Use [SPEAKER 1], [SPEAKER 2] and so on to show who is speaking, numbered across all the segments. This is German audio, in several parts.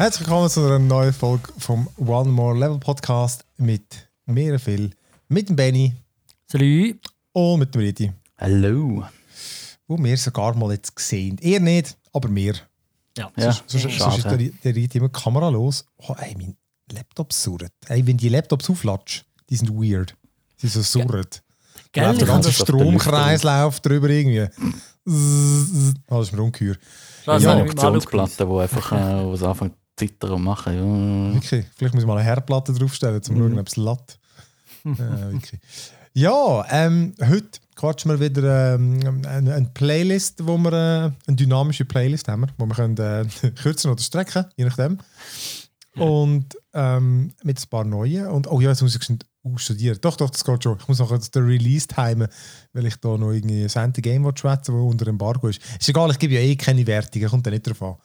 [SPEAKER 1] Herzlich willkommen zu einer neuen Folge vom One More Level Podcast mit mir, Phil, mit dem Benny
[SPEAKER 2] Salut.
[SPEAKER 1] und mit dem Riti.
[SPEAKER 3] Hallo.
[SPEAKER 1] Wo wir sogar mal jetzt gesehen. Ihr nicht, aber wir.
[SPEAKER 2] Ja.
[SPEAKER 3] Ja,
[SPEAKER 1] Sonst, sonst
[SPEAKER 3] schade.
[SPEAKER 1] ist der, der Riti immer Kamera los. Oh, ey, mein Laptop surrt. Ey, wenn die Laptops auflatschen, die sind weird. Die sind so surrt. Da
[SPEAKER 2] Gell?
[SPEAKER 1] läuft der ganze Stromkreislauf drüber irgendwie. Zzz, zzz. Ah, das ist mir ungeheuer.
[SPEAKER 2] Das
[SPEAKER 3] Ja,
[SPEAKER 2] habe
[SPEAKER 3] eine
[SPEAKER 2] Alu
[SPEAKER 3] Aktionsplatte, die einfach äh, wo es anfängt zittern machen. Ja.
[SPEAKER 1] Wirklich, vielleicht muss ich mal eine Herdplatte draufstellen, um zu schauen, ob es latt. äh, wirklich. Ja, ähm, heute quatschen wir wieder ähm, eine, eine Playlist, wo wir äh, eine dynamische Playlist haben, wo wir können, äh, kürzen oder strecken, je nachdem. Und ähm, mit ein paar neuen. Und oh ja, jetzt muss ich studieren. Doch, doch, das geht schon. Ich muss noch den Release timen, weil ich da noch irgendwie ein Sente Game schwätze, das unter Embargo ist. Ist egal, ich gebe ja eh keine Wertungen, kommt da nicht drauf an.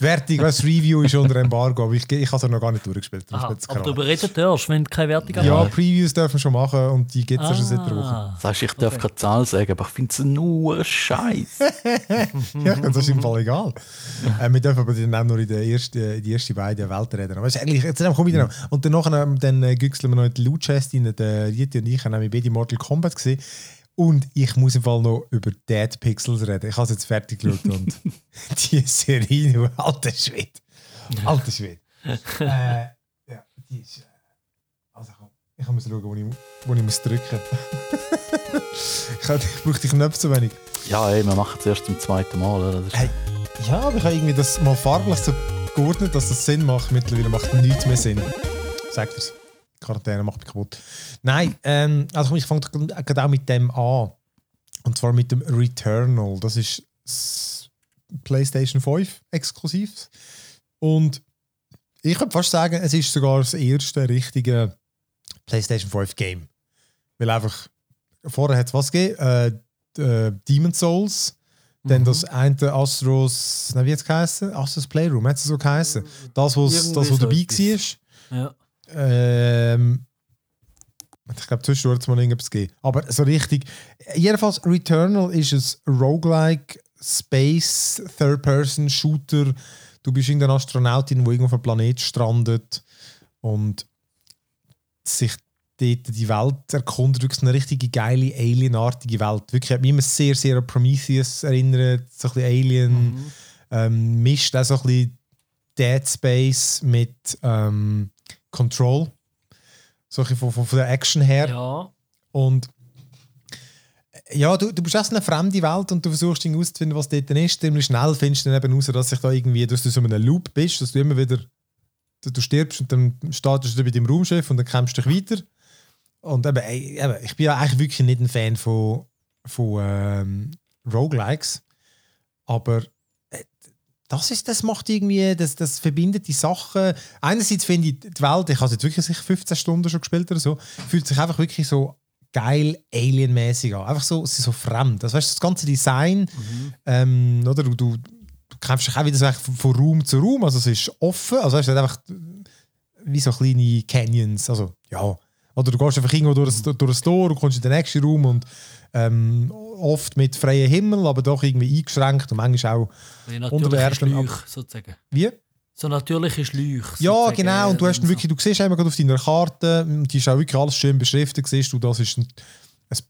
[SPEAKER 1] Die Wertung, das Review ist unter Embargo, aber ich, ich habe es ja noch gar nicht durchgespielt.
[SPEAKER 2] Aha, aber darüber reden darfst, wenn du keine Wertung
[SPEAKER 1] Rolle. Ja,
[SPEAKER 2] hast.
[SPEAKER 1] Previews dürfen wir schon machen und die gibt es ja schon seit einer Woche.
[SPEAKER 2] Ah.
[SPEAKER 3] Sagst, ich darf keine Zahl sagen, aber ich finde es nur Scheiß.
[SPEAKER 1] Ja, das ist im Fall egal. äh, wir dürfen aber dann auch nur in, der ersten, in die ersten beiden Welten reden. Aber es ist eigentlich, jetzt komme ich noch. Und dann, nachher, ähm, dann äh, güchseln wir noch in die Loot Chest rein. Der Riti und ich haben nämlich beide Mortal Kombat gesehen. Und ich muss im Fall noch über Dead Pixels reden. Ich habe es jetzt fertig geschaut und die Serie, alter Schwede. Alter Schwede. äh, ja, die ist. Äh, also komm, ich muss schauen, wo ich, wo ich muss drücken ich, hab- ich brauche die Knöpfe zu wenig.
[SPEAKER 3] Ja, ey, wir machen es erst zum zweiten Mal. Oder?
[SPEAKER 1] Hey. Ja, aber ich habe irgendwie das mal farblich so geordnet, dass das Sinn macht. Mittlerweile macht nichts mehr Sinn. Sagt es. Quarantäne macht mich kaputt. Nein, ähm, also komm, ich fange gerade auch mit dem an. Und zwar mit dem Returnal. Das ist PlayStation 5 exklusiv. Und ich würde fast sagen, es ist sogar das erste richtige PlayStation 5 Game. Weil einfach, vorher hat es was gegeben? Äh, äh, Demon's Souls. Dann
[SPEAKER 2] Mhm.
[SPEAKER 1] das eine Astros, wie hat es geheißen? Astros Playroom, hat es so geheißen? Das, was
[SPEAKER 2] Irgendwie
[SPEAKER 1] das, was dabei war.
[SPEAKER 2] Ja.
[SPEAKER 1] Ähm, ich glaube, zwischendurch hat es mal irgendwas gegeben. Aber so richtig. Jedenfalls, Returnal ist ein Roguelike Space Third-Person Shooter. Du bist irgendeine Astronautin, die irgendwo auf einem Planet strandet und sich dort die Welt erkundet. Wirklich eine richtige geile, alienartige Welt. Wirklich, hat mich immer sehr, sehr an Prometheus erinnert. So ein bisschen Alien.
[SPEAKER 2] Mhm.
[SPEAKER 1] Ähm, mischt auch so ein bisschen Dead Space mit ähm, Control. So von, von, von der Action her.
[SPEAKER 2] ja.
[SPEAKER 1] Und ja, du, du bist erst eine fremde Welt und du versuchst herauszufinden, was dort ist. Ziemlich schnell findest du dann eben raus, dass sich da irgendwie, dass du so in einem Loop bist, dass du immer wieder, du, stirbst und dann startest du bei deinem Raumschiff und dann kämpfst du dich weiter. Und eben, eben, ich bin ja eigentlich wirklich nicht ein Fan von, von ähm, Roguelikes, aber das, ist, das macht irgendwie, das, das verbindet die Sachen. Einerseits finde ich, die Welt, ich habe es jetzt wirklich sicher 15 Stunden schon gespielt oder so, fühlt sich einfach wirklich so geil alienmäßig an. Einfach so, es ist so fremd. Das, weißt, du, das ganze Design, ähm, oder du, du, du kämpfst dich auch wieder so von, von Raum zu Raum, also es ist offen, also weißt, du, einfach wie so kleine Canyons, also ja. Oder du gehst einfach irgendwo durch, das- durch das Tor und kommst in den nächsten Raum und ähm, oft mit freiem Himmel, aber doch irgendwie eingeschränkt und manchmal auch
[SPEAKER 2] Wie
[SPEAKER 1] Unter der
[SPEAKER 2] Schläuche, sozusagen.
[SPEAKER 1] wie?
[SPEAKER 2] So natürliche Schläuche.
[SPEAKER 1] Ja,
[SPEAKER 2] sozusagen.
[SPEAKER 1] genau. Und du hast
[SPEAKER 2] So.
[SPEAKER 1] dann wirklich, du siehst einmal gerade auf deiner Karte, die ist auch wirklich alles schön beschriftet, siehst du, das ist ein,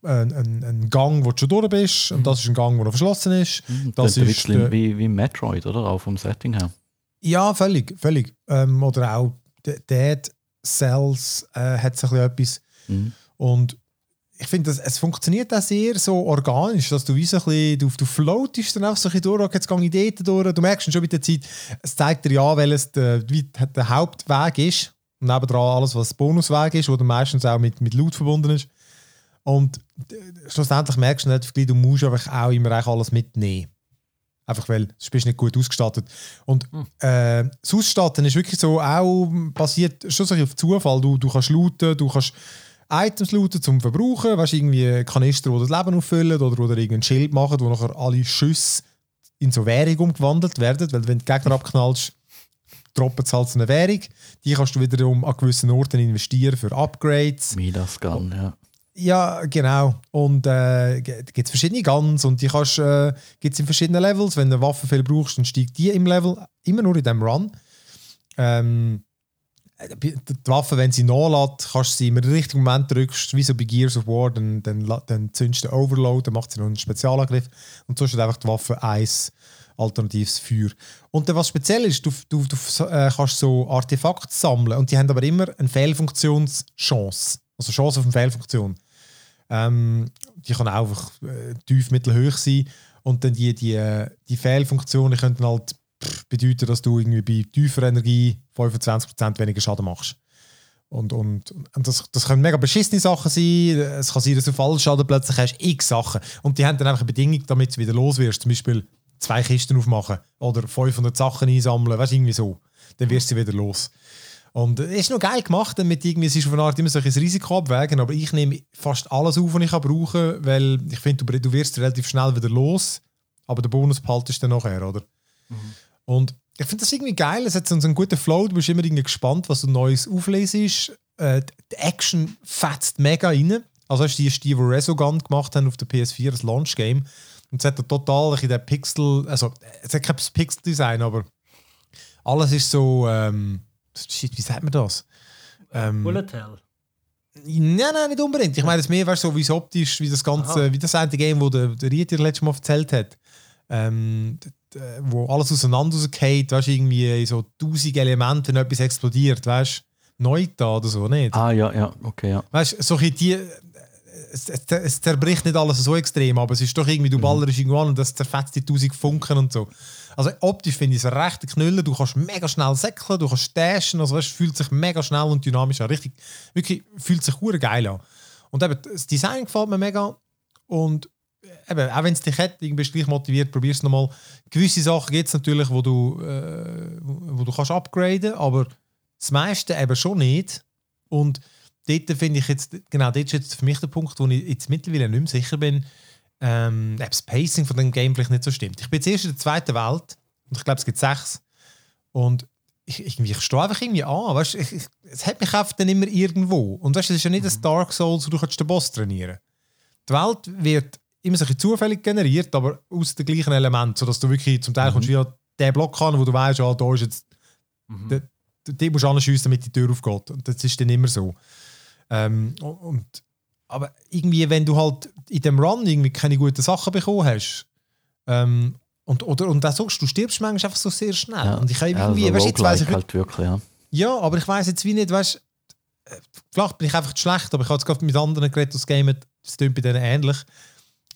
[SPEAKER 1] ein, ein, ein Gang, wo du schon durch bist, und das ist ein Gang, der noch verschlossen ist. Das
[SPEAKER 3] das ist ein bisschen
[SPEAKER 1] der-
[SPEAKER 3] wie, wie Metroid, oder? Auch vom Setting her.
[SPEAKER 1] Ja, völlig, völlig. Ähm, oder auch Dead Cells äh, hat bisschen etwas.
[SPEAKER 3] Mhm.
[SPEAKER 1] Und ich finde, es funktioniert auch sehr so organisch, dass du wie so ein bisschen, du, du floatest dann auch so ein bisschen durch, jetzt gehe ich dort durch. Du merkst schon mit der Zeit, es zeigt dir ja, welches der, der Hauptweg ist. Und nebendran alles, was Bonusweg ist, wo dann meistens auch mit, mit Loot verbunden ist. Und schlussendlich merkst du nicht, du musst einfach auch immer alles mitnehmen. Einfach weil du bist nicht gut ausgestattet. Und äh, das Ausstatten ist wirklich so auch basiert schon so auf Zufall. Du, du kannst looten, du kannst Items looten zum Verbrauchen, weißt irgendwie Kanister, die das Leben auffüllen oder, oder irgendein Schild machen, wo nachher alle Schüsse in so Währung umgewandelt werden. Weil wenn du Gegner abknallst, droppen sie halt so eine Währung. Die kannst du wiederum an gewissen Orten investieren für Upgrades.
[SPEAKER 3] Midas Gun, ja.
[SPEAKER 1] Ja, genau. Und äh, gibt es verschiedene Guns und die kannst äh, gibt's in verschiedenen Levels. Wenn du eine Waffe viel brauchst, dann steigt die im Level immer nur in dem Run. ähm, die Waffe, wenn sie nachlässt, kannst du sie im richtigen Moment drückst, wie so bei Gears of War, dann, dann, dann zündest du den Overload, dann macht sie noch einen Spezialangriff und sonst hat einfach die Waffe eins alternatives Feuer. Und dann, was speziell ist, du, du, du äh, kannst so Artefakte sammeln und die haben aber immer eine Fehlfunktionschance. Also Chance auf eine Fehlfunktion. Ähm, die kann auch einfach äh, tief, mittelhoch sein. Und dann die, die, äh, die Fehlfunktionen könnten halt pff, bedeuten, dass du irgendwie bei tiefer Energie 25% weniger Schaden machst. Und, und, und das, das können mega beschissene Sachen sein. Es kann sein, dass du Fallschaden plötzlich hast, x Sachen. Und die haben dann einfach eine Bedingung, damit du wieder los wirst. Zum Beispiel zwei Kisten aufmachen oder 500 Sachen einsammeln, weißt irgendwie so. Dann wirst du wieder los. Und es ist noch geil gemacht, damit irgendwie, es ist auf eine Art immer so ein Risiko abwägen, aber ich nehme fast alles auf, was ich kann, weil ich finde, du, du wirst relativ schnell wieder los, aber den Bonus behaltest du dann nachher, oder? Und ich finde das irgendwie geil, es hat so einen guten Flow, du bist immer irgendwie gespannt, was du Neues auflesest. Äh, die Action fetzt mega rein. Also hast du die, die, Resogun gemacht haben auf der PS4, das Launch-Game. Und es hat da total in der Pixel, also es hat kein Pixel-Design, aber alles ist so, ähm, shit, wie sagt man das? Ähm,
[SPEAKER 2] Bullet Hell.
[SPEAKER 1] Nein, nein, nicht unbedingt. Ich meine es mehr, weißt, so wie es optisch, wie das ganze,
[SPEAKER 2] Aha.
[SPEAKER 1] wie das eine Game, wo der, der Rieter letztes Mal erzählt hat, ähm, wo alles auseinander rausgeht, weißt, irgendwie in so tausend Elemente, wenn etwas explodiert, weißt, neu da oder so, nicht?
[SPEAKER 3] Ah, ja, ja, okay, ja.
[SPEAKER 1] Weißt, so ein die, es, es, es zerbricht nicht alles so extrem, aber es ist doch irgendwie, du ballerst irgendwo an und das zerfetzt die tausend Funken und so. Also optisch finde ich es recht knüllen, du kannst mega schnell säckeln, du kannst dashen, also weißt, es fühlt sich mega schnell und dynamisch an. Richtig, wirklich fühlt sich geil an. Und eben, das Design gefällt mir mega und eben, auch wenn es dich hat, bist du gleich motiviert, probier es nochmal. Gewisse Sachen gibt es natürlich, wo du, äh, wo du kannst upgraden, aber das meiste eben schon nicht. Und dort finde ich jetzt, genau, dort ist jetzt für mich der Punkt, wo ich jetzt mittlerweile nicht mehr sicher bin, ähm, ob das Pacing von dem Game vielleicht nicht so stimmt. Ich bin jetzt erst in der zweiten Welt und ich glaube, es gibt sechs. Und ich, irgendwie, ich stehe einfach irgendwie an. Weißt, ich, ich, es hat mich einfach dann immer irgendwo. Und weißt, es ist ja nicht ein Dark Souls, wo du kannst den Boss trainieren Die Welt wird immer so ein bisschen zufällig generiert, aber aus den gleichen Elementen, sodass du wirklich zum Teil kommst du wie an den Block an, wo du weißt, ah, da ist jetzt der, den musst du anschiessen, damit die Tür aufgeht. Und das ist dann immer so. Ähm, und, aber irgendwie, wenn du halt in dem Run irgendwie keine guten Sachen bekommen hast, ähm, und, oder, und auch so, du stirbst manchmal einfach so sehr schnell.
[SPEAKER 3] Ja.
[SPEAKER 1] Und ich habe
[SPEAKER 3] ja,
[SPEAKER 1] irgendwie,
[SPEAKER 3] also
[SPEAKER 1] weißt, jetzt weiss ich,
[SPEAKER 3] halt wirklich, ja.
[SPEAKER 1] ja, aber ich weiß jetzt wie nicht, weißt äh, vielleicht bin ich einfach zu schlecht, aber ich habe jetzt gerade mit anderen geredet, das Game, das klingt bei denen ähnlich.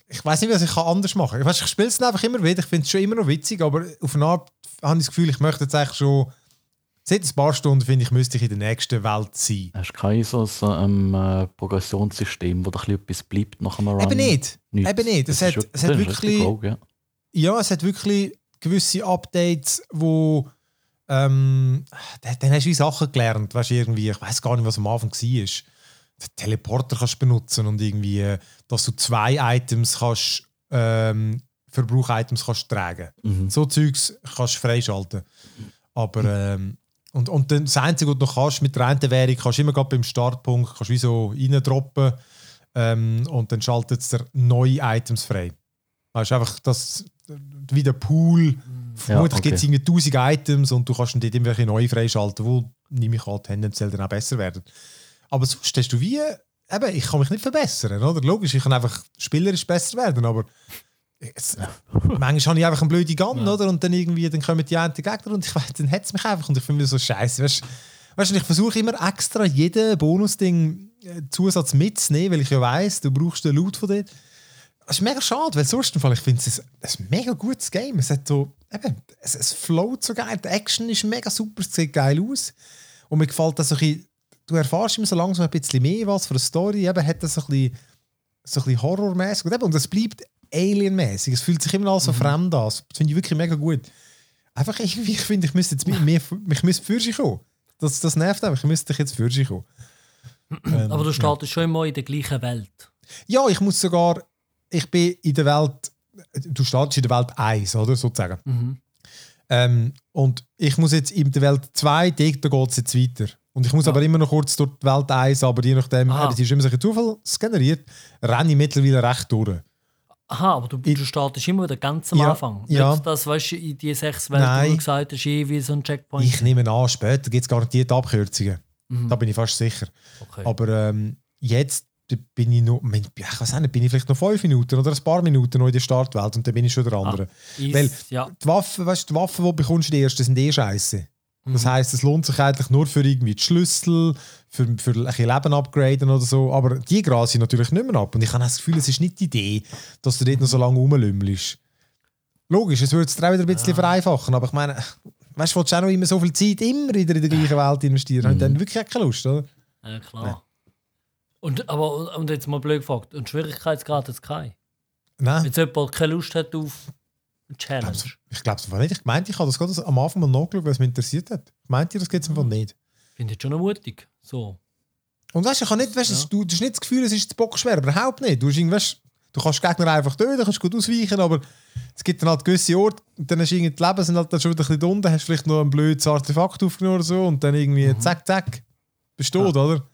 [SPEAKER 1] Ich weiß nicht, was ich anders machen kann. Ich, weiss, ich spiele es einfach immer wieder, ich finde es schon immer noch witzig, aber auf eine Art habe ich das Gefühl, ich möchte jetzt eigentlich schon, seit ein paar Stunden finde ich, müsste ich in der nächsten Welt sein.
[SPEAKER 3] Hast du kein so, ein äh, Progressionssystem, wo da etwas bleibt nach einem Run?
[SPEAKER 1] Eben nicht.
[SPEAKER 3] Nichts.
[SPEAKER 1] Eben nicht. Es hat,
[SPEAKER 3] ist
[SPEAKER 1] es hat wirklich...
[SPEAKER 3] Rogue, ja.
[SPEAKER 1] ja, es hat wirklich gewisse Updates, wo ähm, dann, hast du Sachen gelernt, weißt irgendwie, ich weiß gar nicht, was am Anfang war. Den Teleporter kannst du benutzen und irgendwie, äh, dass du zwei Items kannst, ähm, Verbrauch-Items kannst tragen.
[SPEAKER 3] Mhm.
[SPEAKER 1] So Zeugs kannst du freischalten. Aber ähm, und, und dann das Einzige, was du noch kannst mit der einen Währung, kannst du immer gerade beim Startpunkt kannst du wie so reindroppen ähm, und dann schaltet es dir neue Items frei. Weißt du, einfach das, wie der Pool, vermutlich
[SPEAKER 3] okay.
[SPEAKER 1] gibt es irgendwie 1000 Items und du kannst dann dort irgendwelche neue freischalten, die, nehme ich an, tendenziell dann auch besser werden. Aber sonst hast du wie, eben, ich kann mich nicht verbessern, oder? Logisch, ich kann einfach spielerisch besser werden, aber es, manchmal habe ich einfach einen blöden Gun, oder? Und dann irgendwie, dann kommen die einen Gegner und ich weiß, dann hat es mich einfach und ich finde mir so scheiße. Weißt weißt du, ich versuche immer extra jeden Bonusding äh, Zusatz mitzunehmen, weil ich ja weiss, du brauchst den Loot von dort. Das ist mega schade, weil sonst im Fall, ich finde es ein, ein mega gutes Game. Es hat so, eben, es, es float so geil, die Action ist mega super, es sieht geil aus. Und mir gefällt das so ein bisschen, du erfährst immer so langsam ein bisschen mehr was von der Story, eben hat das so ein bisschen, so ein bisschen horrormäßig und, eben, und es bleibt alienmäßig. Es fühlt sich immer alles so fremd an. Das finde ich wirklich mega gut. Einfach irgendwie, ich finde, ich müsste jetzt mehr, mehr ich müsste für sich kommen. Das, das nervt einfach, ich müsste jetzt für sich kommen. Ähm,
[SPEAKER 2] Aber du startest schon immer in der gleichen Welt.
[SPEAKER 1] ja, ich muss sogar, ich bin in der Welt, du startest in der Welt 1, oder, sozusagen.
[SPEAKER 2] Mhm.
[SPEAKER 1] Ähm, und ich muss jetzt in der Welt 2, da geht es jetzt weiter. Und ich muss
[SPEAKER 2] Ja.
[SPEAKER 1] aber immer noch kurz durch die Welt 1, aber je nachdem,
[SPEAKER 2] Ah.
[SPEAKER 1] es ist immer so ein Zufall generiert, renne ich mittlerweile recht durch.
[SPEAKER 2] Aha, aber du, du startest immer wieder ganz am
[SPEAKER 1] Ja,
[SPEAKER 2] Anfang.
[SPEAKER 1] ja.
[SPEAKER 2] Nicht das, weißt du, in die sechs Welten,
[SPEAKER 1] Nein.
[SPEAKER 2] wo du gesagt hast, je wie so ein Checkpoint.
[SPEAKER 1] Ich nehme an, später gibt es garantiert Abkürzungen.
[SPEAKER 2] Mhm.
[SPEAKER 1] Da bin ich fast sicher.
[SPEAKER 2] okay.
[SPEAKER 1] Aber ähm, jetzt bin ich noch, ich weiß nicht, bin ich vielleicht noch fünf Minuten oder ein paar Minuten noch in der Startwelt und dann bin ich schon der andere.
[SPEAKER 2] Ist-
[SPEAKER 1] weil-
[SPEAKER 2] ja.
[SPEAKER 1] Die Waffen, weißt, du, die Waffen, die du bekommst, die ersten, sind eh scheiße. Das
[SPEAKER 2] Mhm.
[SPEAKER 1] heisst, es lohnt sich eigentlich nur für irgendwie die Schlüssel, für, für ein bisschen Leben upgraden oder so. Aber die grasen sie natürlich nicht mehr ab. Und ich habe das Gefühl, es ist nicht die Idee, dass du dort noch so lange rumlümmelst. Logisch, es würde es dir auch wieder ein bisschen vereinfachen. Aber ich meine, weißt du, willst du auch noch immer so viel Zeit immer wieder in der gleichen Welt investieren? Habe ich dann wirklich keine Lust, oder?
[SPEAKER 2] Ja, klar. Und, aber, und jetzt mal blöd gefragt, und Schwierigkeitsgrad hat es keinen?
[SPEAKER 1] Nein.
[SPEAKER 2] Wenn jetzt jemand keine Lust hat auf Challenge.
[SPEAKER 1] Ich glaube es nicht. Ich meinte, ich habe das gerade am Anfang mal nachgeschaut, weil es mich interessiert hat. Ich meinte, das geht es einfach nicht.
[SPEAKER 2] Finde ich schon mutig. So.
[SPEAKER 1] Und weißt du, ich habe nicht, weißt,
[SPEAKER 2] Ja.
[SPEAKER 1] du, du hast nicht das Gefühl, es ist Bock schwer, überhaupt nicht. Du, weißt, du kannst Gegner einfach töten, kannst gut ausweichen, aber es gibt dann halt gewisse Orte, und dann hast du irgendwie die Leben sind halt dann schon wieder ein bisschen unten, hast vielleicht noch ein blödes Artefakt aufgenommen oder so und dann irgendwie zack, zack, bist du tot, oder?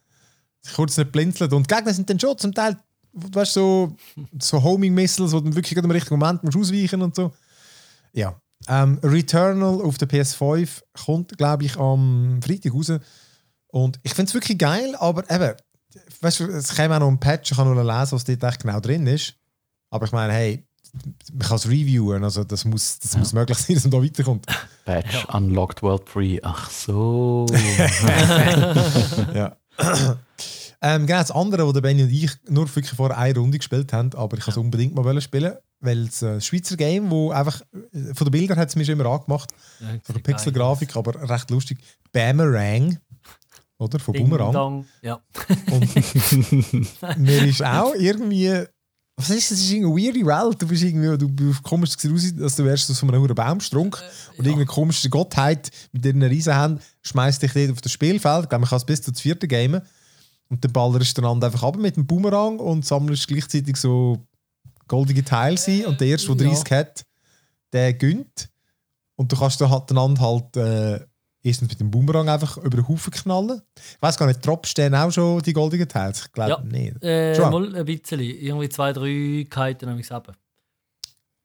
[SPEAKER 1] Kurz nicht blinzeln. Und die Gegner sind dann schon zum Teil, weißt du, so, so Homing-Missiles, wo du wirklich gerade im richtigen Moment musst ausweichen und so. Ja. Ähm, Returnal auf der PS5 kommt, glaube ich, am Freitag raus. Und ich finde es wirklich geil, aber eben, weißt du, es käme auch noch ein Patch, ich kann nur lesen, was dort echt genau drin ist. Aber ich meine, hey, man kann es reviewen, also das muss, das muss möglich sein, dass man da weiterkommt.
[SPEAKER 3] Patch Unlocked World 3. Ach so.
[SPEAKER 1] ja. ähm, genau, das andere, wo der Benny und ich nur wirklich vor einer Runde gespielt haben, aber ich wollte es unbedingt mal spielen, weil es ein Schweizer Game, wo einfach, äh, von den Bildern hat es mir schon immer angemacht,
[SPEAKER 2] Ja,
[SPEAKER 1] von der Pixelgrafik, aber recht lustig. Boomerang, oder? Von.
[SPEAKER 2] Ding
[SPEAKER 1] Boomerang.
[SPEAKER 2] Dong. Ja.
[SPEAKER 1] Und mir ist auch irgendwie. Was ist das? Es ist eine weirde Welt. Du bist irgendwie, du, du kommst es aus, als du wärst aus einem hohen Baumstrunk und
[SPEAKER 2] ja.
[SPEAKER 1] irgendeine komische Gottheit mit ihren Riesenhänden schmeißt dich dort auf das Spielfeld. Ich glaube, man kann es bis zum vierten Game. Und dann ballerst du einander einfach ab mit dem Boomerang und sammelst gleichzeitig so goldige Teile ein. Und der erste, der
[SPEAKER 2] ja.
[SPEAKER 1] 30 hat, der gönnt. Und du kannst dann halt einander halt äh, erstens mit dem Boomerang einfach über den Haufen knallen. Ich weiß gar nicht, droppst du dann auch schon die goldigen Teile? Ich glaube
[SPEAKER 2] Ja.
[SPEAKER 1] nicht.
[SPEAKER 2] Äh, mal ein bisschen. Irgendwie zwei, drei Kiten habe ich selber.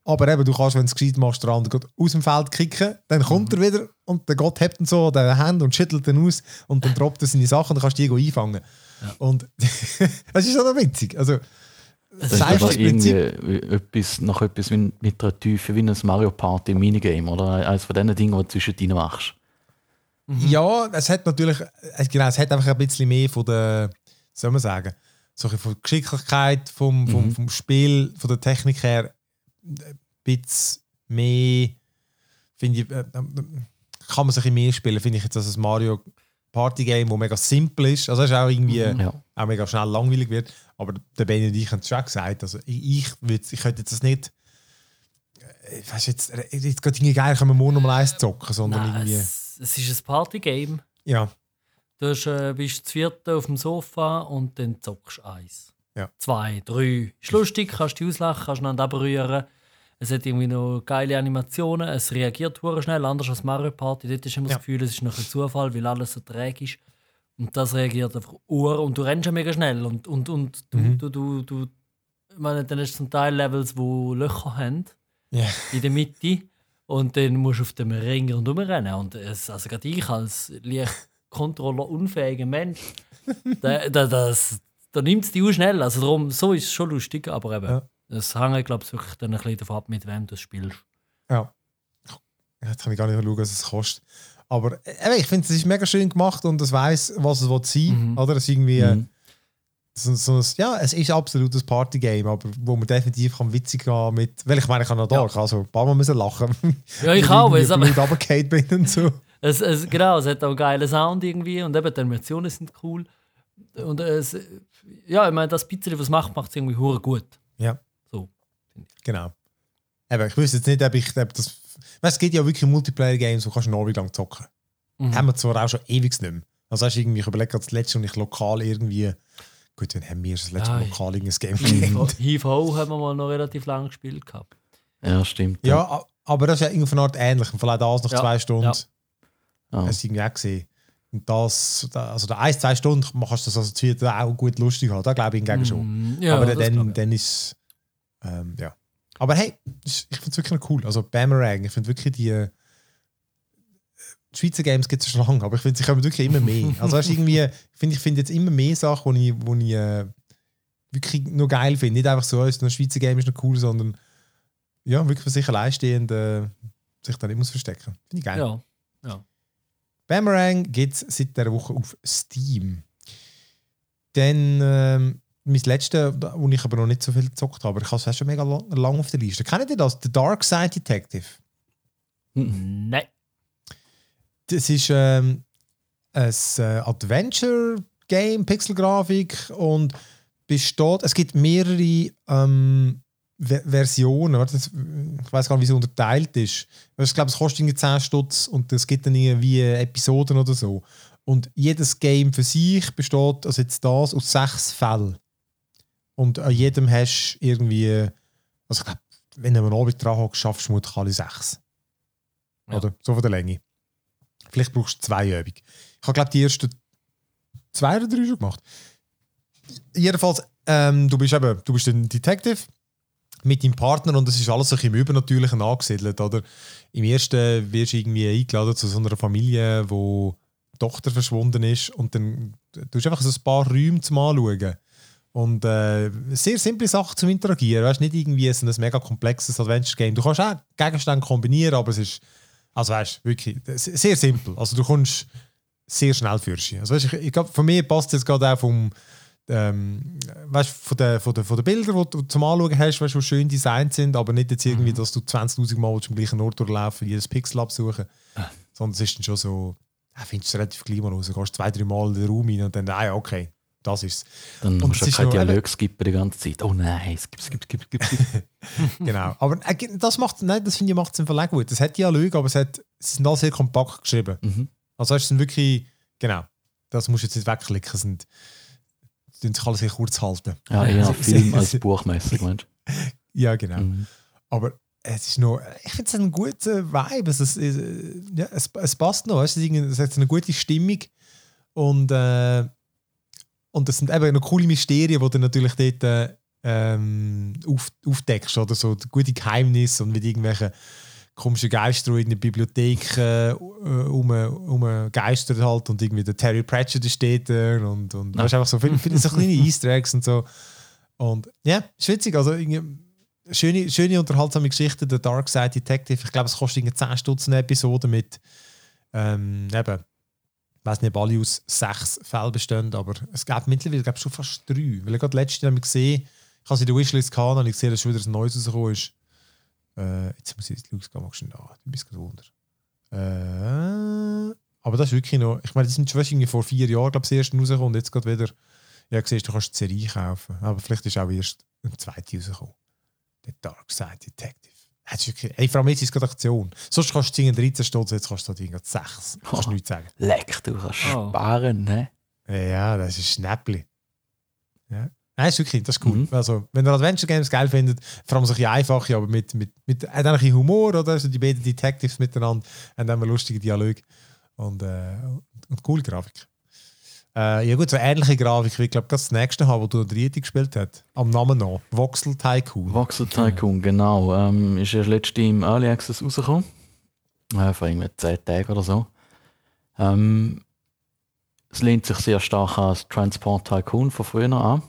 [SPEAKER 1] Aber eben, du kannst, wenn du es gescheit machst, den anderen aus dem Feld kicken, dann kommt er wieder und der Gott hebt ihn so an den Hand und schüttelt ihn aus und dann droppt er seine Sachen und dann kannst du die einfangen. Und das ist schon noch witzig. Also, das,
[SPEAKER 3] Das ist aber irgendwie etwas, noch etwas wie, mit einer Tiefe wie ein Mario Party Minigame oder eines von diesen Dingen, die du zwischendrin machst.
[SPEAKER 1] Ja, es hat natürlich, äh, genau, es hat einfach ein bisschen mehr von der, soll man sagen, so ein bisschen von der Geschicklichkeit, vom, vom,
[SPEAKER 3] Mhm.
[SPEAKER 1] vom Spiel, von der Technik her, ein bisschen mehr, finde ich, äh, äh, kann man sich ein bisschen mehr spielen, finde ich jetzt, als ein Mario Party Game, wo mega simpel ist. Also es ist auch irgendwie
[SPEAKER 2] Mhm.
[SPEAKER 3] Ja.
[SPEAKER 1] auch mega schnell langweilig wird. Aber der Benny und ich haben es schon gesagt. Also ich, ich, würd, ich könnte jetzt das nicht. äh, Ich weiß jetzt, äh, jetzt gerade irgendwie geil, können wir morgen noch mal eins zocken, sondern
[SPEAKER 2] Nein,
[SPEAKER 1] irgendwie.
[SPEAKER 2] es, es ist ein Partygame.
[SPEAKER 1] Ja,
[SPEAKER 2] Du hast, äh, bist zu vierte auf dem Sofa und dann zockst du eins.
[SPEAKER 1] Ja.
[SPEAKER 2] Zwei, drei. Ist lustig, kannst dich auslachen, kannst einander berühren. Es hat irgendwie noch geile Animationen, es reagiert schnell, anders als Mario Party. Dort ist immer
[SPEAKER 1] Ja.
[SPEAKER 2] das Gefühl, es ist noch ein Zufall, weil alles so träge ist. Und das reagiert einfach ur und du rennst ja mega schnell. Und, und, und du,
[SPEAKER 1] Mhm.
[SPEAKER 2] du, du, du, ich meine, dann hast du zum Teil Levels, die Löcher haben
[SPEAKER 1] ja.
[SPEAKER 2] in der Mitte und dann musst du auf dem Ring rundherum rennen. Und es, also gerade ich als leicht kontrollerunfähiger Mensch, da, da, das, da nimmt es dich auch schnell. Also darum, so ist es schon lustig, aber eben,
[SPEAKER 1] Ja.
[SPEAKER 2] es hängt, glaube ich, wirklich dann ein bisschen davon ab, mit wem du spielst.
[SPEAKER 1] ja. Jetzt kann ich gar nicht mehr schauen, was es kostet. Aber äh, ich finde, es ist mega schön gemacht und es weiß, was es will sein
[SPEAKER 2] Mhm.
[SPEAKER 1] Oder? Es ist irgendwie. äh,
[SPEAKER 3] Mhm.
[SPEAKER 1] So, so ja, es ist absolut ein Partygame, aber wo man definitiv kann witzig gehen mit. Weil ich meine, ich habe noch da,
[SPEAKER 2] Ja.
[SPEAKER 1] ich habe so ein paar Mal müssen lachen.
[SPEAKER 2] Ja, ich auch, weil
[SPEAKER 1] blöd runtergefallen bin und so.
[SPEAKER 2] es, es, genau, es hat auch einen geilen Sound irgendwie und eben die Animationen sind cool. Und es, ja, ich meine, das bisschen, was es macht, macht es irgendwie hure gut.
[SPEAKER 1] Ja.
[SPEAKER 2] So.
[SPEAKER 1] Genau. Eben, ich wüsste jetzt nicht, ob ich ob das. Weißt, es gibt ja wirklich Multiplayer-Games, wo kannst du noch lang zocken.
[SPEAKER 2] Mhm.
[SPEAKER 1] Haben wir zwar auch schon ewig nicht mehr. Also hast du irgendwie, gerade das letzte und ich lokal irgendwie. Gut, dann haben wir das letzte Mal
[SPEAKER 2] Ja,
[SPEAKER 1] lokal irgendein Game gespielt.
[SPEAKER 2] Heave Ho haben wir mal noch relativ lange gespielt gehabt.
[SPEAKER 3] Ja, stimmt.
[SPEAKER 1] Ja, a- aber das ist ja irgendwie von Art ähnlich. Und vielleicht das nach
[SPEAKER 2] Ja,
[SPEAKER 1] zwei Stunden.
[SPEAKER 2] ja.
[SPEAKER 3] Ja.
[SPEAKER 1] Hast du irgendwie auch gesehen. Und das, da- also da ein, zwei Stunden kannst du das also auch gut lustig haben. Da glaube ich hingegen schon.
[SPEAKER 2] Mhm. Ja,
[SPEAKER 1] aber
[SPEAKER 2] das
[SPEAKER 1] dann,
[SPEAKER 2] ich.
[SPEAKER 1] dann ist ähm, ja. Aber hey, ich finde es wirklich noch cool. Also Boomerang, ich finde wirklich die, äh, die Schweizer Games gibt es schon lange, aber ich finde, sie kommen wirklich immer mehr. Also weißt, irgendwie, ich finde ich find jetzt immer mehr Sachen, die ich, wo ich äh, wirklich nur geil finde. Nicht einfach so, ein Schweizer Game ist noch cool, sondern ja, wirklich für sich alleinstehend äh, sich da nicht muss verstecken. Finde ich geil.
[SPEAKER 2] Ja. ja.
[SPEAKER 1] Boomerang gibt es seit dieser Woche auf Steam. Dann ähm, mein letztes, wo ich aber noch nicht so viel gezockt habe, aber ich habe es schon mega lang, lang auf der Liste. Kennt ihr das? The Dark Side Detective.
[SPEAKER 2] Nein.
[SPEAKER 1] Das ist ähm, ein äh, Adventure-Game, Pixelgrafik und besteht, es gibt mehrere ähm, Ver Versionen. Ich weiß gar nicht, wie es unterteilt ist. Ich glaube, es kostet irgendwie 10 Stutz und es gibt dann irgendwie Episoden oder so. Und jedes Game für sich besteht, also jetzt das, aus sechs Fällen. Und an jedem hast du irgendwie, also ich glaube, wenn du einen Abend dran hockst, schaffst du vermutlich alle sechs.
[SPEAKER 2] Ja.
[SPEAKER 1] Oder? So von der Länge. Vielleicht brauchst du zwei Übungen. Ich habe, glaube die ersten zwei oder drei schon gemacht. Jedenfalls, ähm, du bist eben, du bist ein Detective mit deinem Partner und es ist alles ein im Übernatürlichen angesiedelt, oder? Im ersten wirst du irgendwie eingeladen zu so einer Familie, wo die Tochter verschwunden ist und dann tust du einfach so ein paar Räume zum Anschauen. Und äh, sehr simple Sachen zum Interagieren. Weißt nicht irgendwie so ein mega komplexes Adventure-Game. Du kannst auch Gegenstände kombinieren, aber es ist, also weißt wirklich se- sehr simpel. Also du kommst sehr schnell für sie. Also weißt, ich, ich glaube, von mir passt es gerade auch vom, ähm, weißt, von den von der, von der Bildern, die du zum Anschauen hast, weißt, die schön designt sind, aber nicht jetzt irgendwie, dass du 20.000 Mal am gleichen Ort durchlaufen jedes Pixel absuchen. Sondern es ist dann schon so, ja, findest du relativ gleich mal raus. Du gehst zwei, drei Mal in den Raum rein und dann, ah ja, okay, das ist es.
[SPEAKER 3] Dann
[SPEAKER 1] Und
[SPEAKER 3] musst du
[SPEAKER 1] es ist
[SPEAKER 3] kein
[SPEAKER 1] noch-
[SPEAKER 3] Dialog skippen die ganze Zeit. Oh nein, skip, skip, skip, skip, skip.
[SPEAKER 1] genau. Aber äh, das macht, nein, das finde ich macht es im auch gut. Es hat Dialoge, aber es, hat, es sind alle sehr kompakt geschrieben.
[SPEAKER 3] Mhm.
[SPEAKER 1] Also es sind wirklich, genau, das musst du jetzt nicht wegklicken, es sind, sie tun sich alles sehr kurz halten.
[SPEAKER 3] Ja, eher
[SPEAKER 1] Sie-
[SPEAKER 3] Film
[SPEAKER 1] sie-
[SPEAKER 3] als
[SPEAKER 1] sie-
[SPEAKER 3] buchmäßig, meinst
[SPEAKER 1] Ja, genau.
[SPEAKER 3] du? Mhm.
[SPEAKER 1] Aber es ist noch, ich finde es einen guten Vibe. Es, ist, äh, ja, es, es passt noch. Es, ist irgendwie- es hat eine gute Stimmung. Und, äh, und es sind eben noch coole Mysterien, die du natürlich dort äh, ähm, auf, aufdeckst. Oder so gute Geheimnisse und mit irgendwelchen komischen Geister, die in der Bibliothek äh, um, um geistert halt und irgendwie der Terry Pratchett ist dort äh, und, und
[SPEAKER 3] Ja.
[SPEAKER 1] weißt, einfach so viele, viele so kleine Easter Eggs und so. Und ja, ist witzig. Also schöne, schöne unterhaltsame Geschichte, der Dark Side Detective. Ich glaube, es kostet irgendwie 10 Stutz eine Episode mit ähm, eben, weiß nicht, ob alle aus sechs Fällen bestehen, aber es gibt mittlerweile glaub, schon fast drei. Weil ich gerade letztes Jahr gesehen ich habe sie in der Wishlist gehabt und ich gesehen, dass schon wieder ein neues rausgekommen ist. Äh, jetzt muss ich jetzt Lux gehen, magst du da? Du bist gerade wunder. Äh, aber das ist wirklich noch, ich meine, die sind schon irgendwie vor vier Jahren, glaube ich, das erste rausgekommen und jetzt gerade wieder, ja, siehst du, kannst die Serie kaufen. Aber vielleicht ist auch erst ein zweite rausgekommen. The Dark Side Detective. Das ist wirklich, ey, vor allem jetzt ist es gerade Aktion. Sonst kannst du 13 Stutz, jetzt kannst du da irgendwie 6. Kannst du
[SPEAKER 3] Oh.
[SPEAKER 1] nichts sagen.
[SPEAKER 3] Leck, du kannst
[SPEAKER 2] Oh.
[SPEAKER 3] sparen, ne?
[SPEAKER 1] Ja, das ist Schnäppli. Ja. Nein, ist wirklich, das ist cool.
[SPEAKER 3] Mhm.
[SPEAKER 1] Also, wenn ihr Adventure Games geil findet, vor allem solche einfache, aber mit, mit, mit hat auch ein bisschen Humor, oder? Also die beiden Detectives miteinander haben dann einen lustigen Dialog und, äh, und coole Grafik. Äh, ja gut, so ähnliche Grafik wie glaube das nächste haben, wo du der dritte gespielt hast. Am Namen noch. Voxel Tycoon.
[SPEAKER 3] Voxel Tycoon, genau. Ähm, ist erst letzte im Early Access rausgekommen. Äh, vor irgendwie 10 Tagen oder so. Ähm, es lehnt sich sehr stark an das Transport Tycoon von früher an.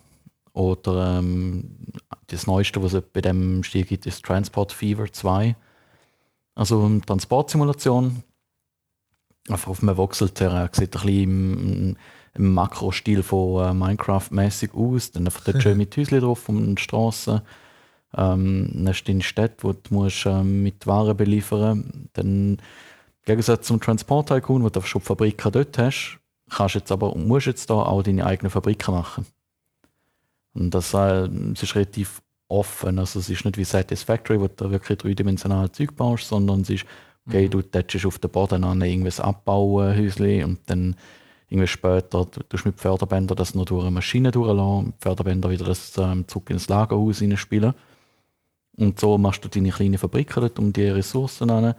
[SPEAKER 3] Oder ähm, das Neueste, was es bei dem Stil gibt, ist Transport Fever 2. Also eine Transportsimulation. Einfach auf einem Voxel-Terrain. Sieht ein bisschen im, Makro-Stil von äh, Minecraft-mäßig aus. Dann einfach dort schön mit Häuschen drauf und Straßen. Ähm, dann hast du deine Städte, wo du musst, ähm, mit Waren beliefern musst. Dann im Gegensatz zum Transport Tycoon, wo du schon Fabriken dort hast, kannst jetzt aber, musst jetzt da auch deine eigenen Fabriken machen. Und das, äh, es ist relativ offen. Also es ist nicht wie Satisfactory, wo du da wirklich dreidimensional Zeug baust, sondern es ist, okay, du tätschst auf den Boden an irgendwas abbauen, Häusli, und dann irgendwie später du tust mit Förderbändern das noch durch eine Maschine durchlassen, mit Förderbänder wieder das ähm, zurück ins Lagerhaus spielen. Und so machst du deine kleinen Fabriken dort um die Ressourcen an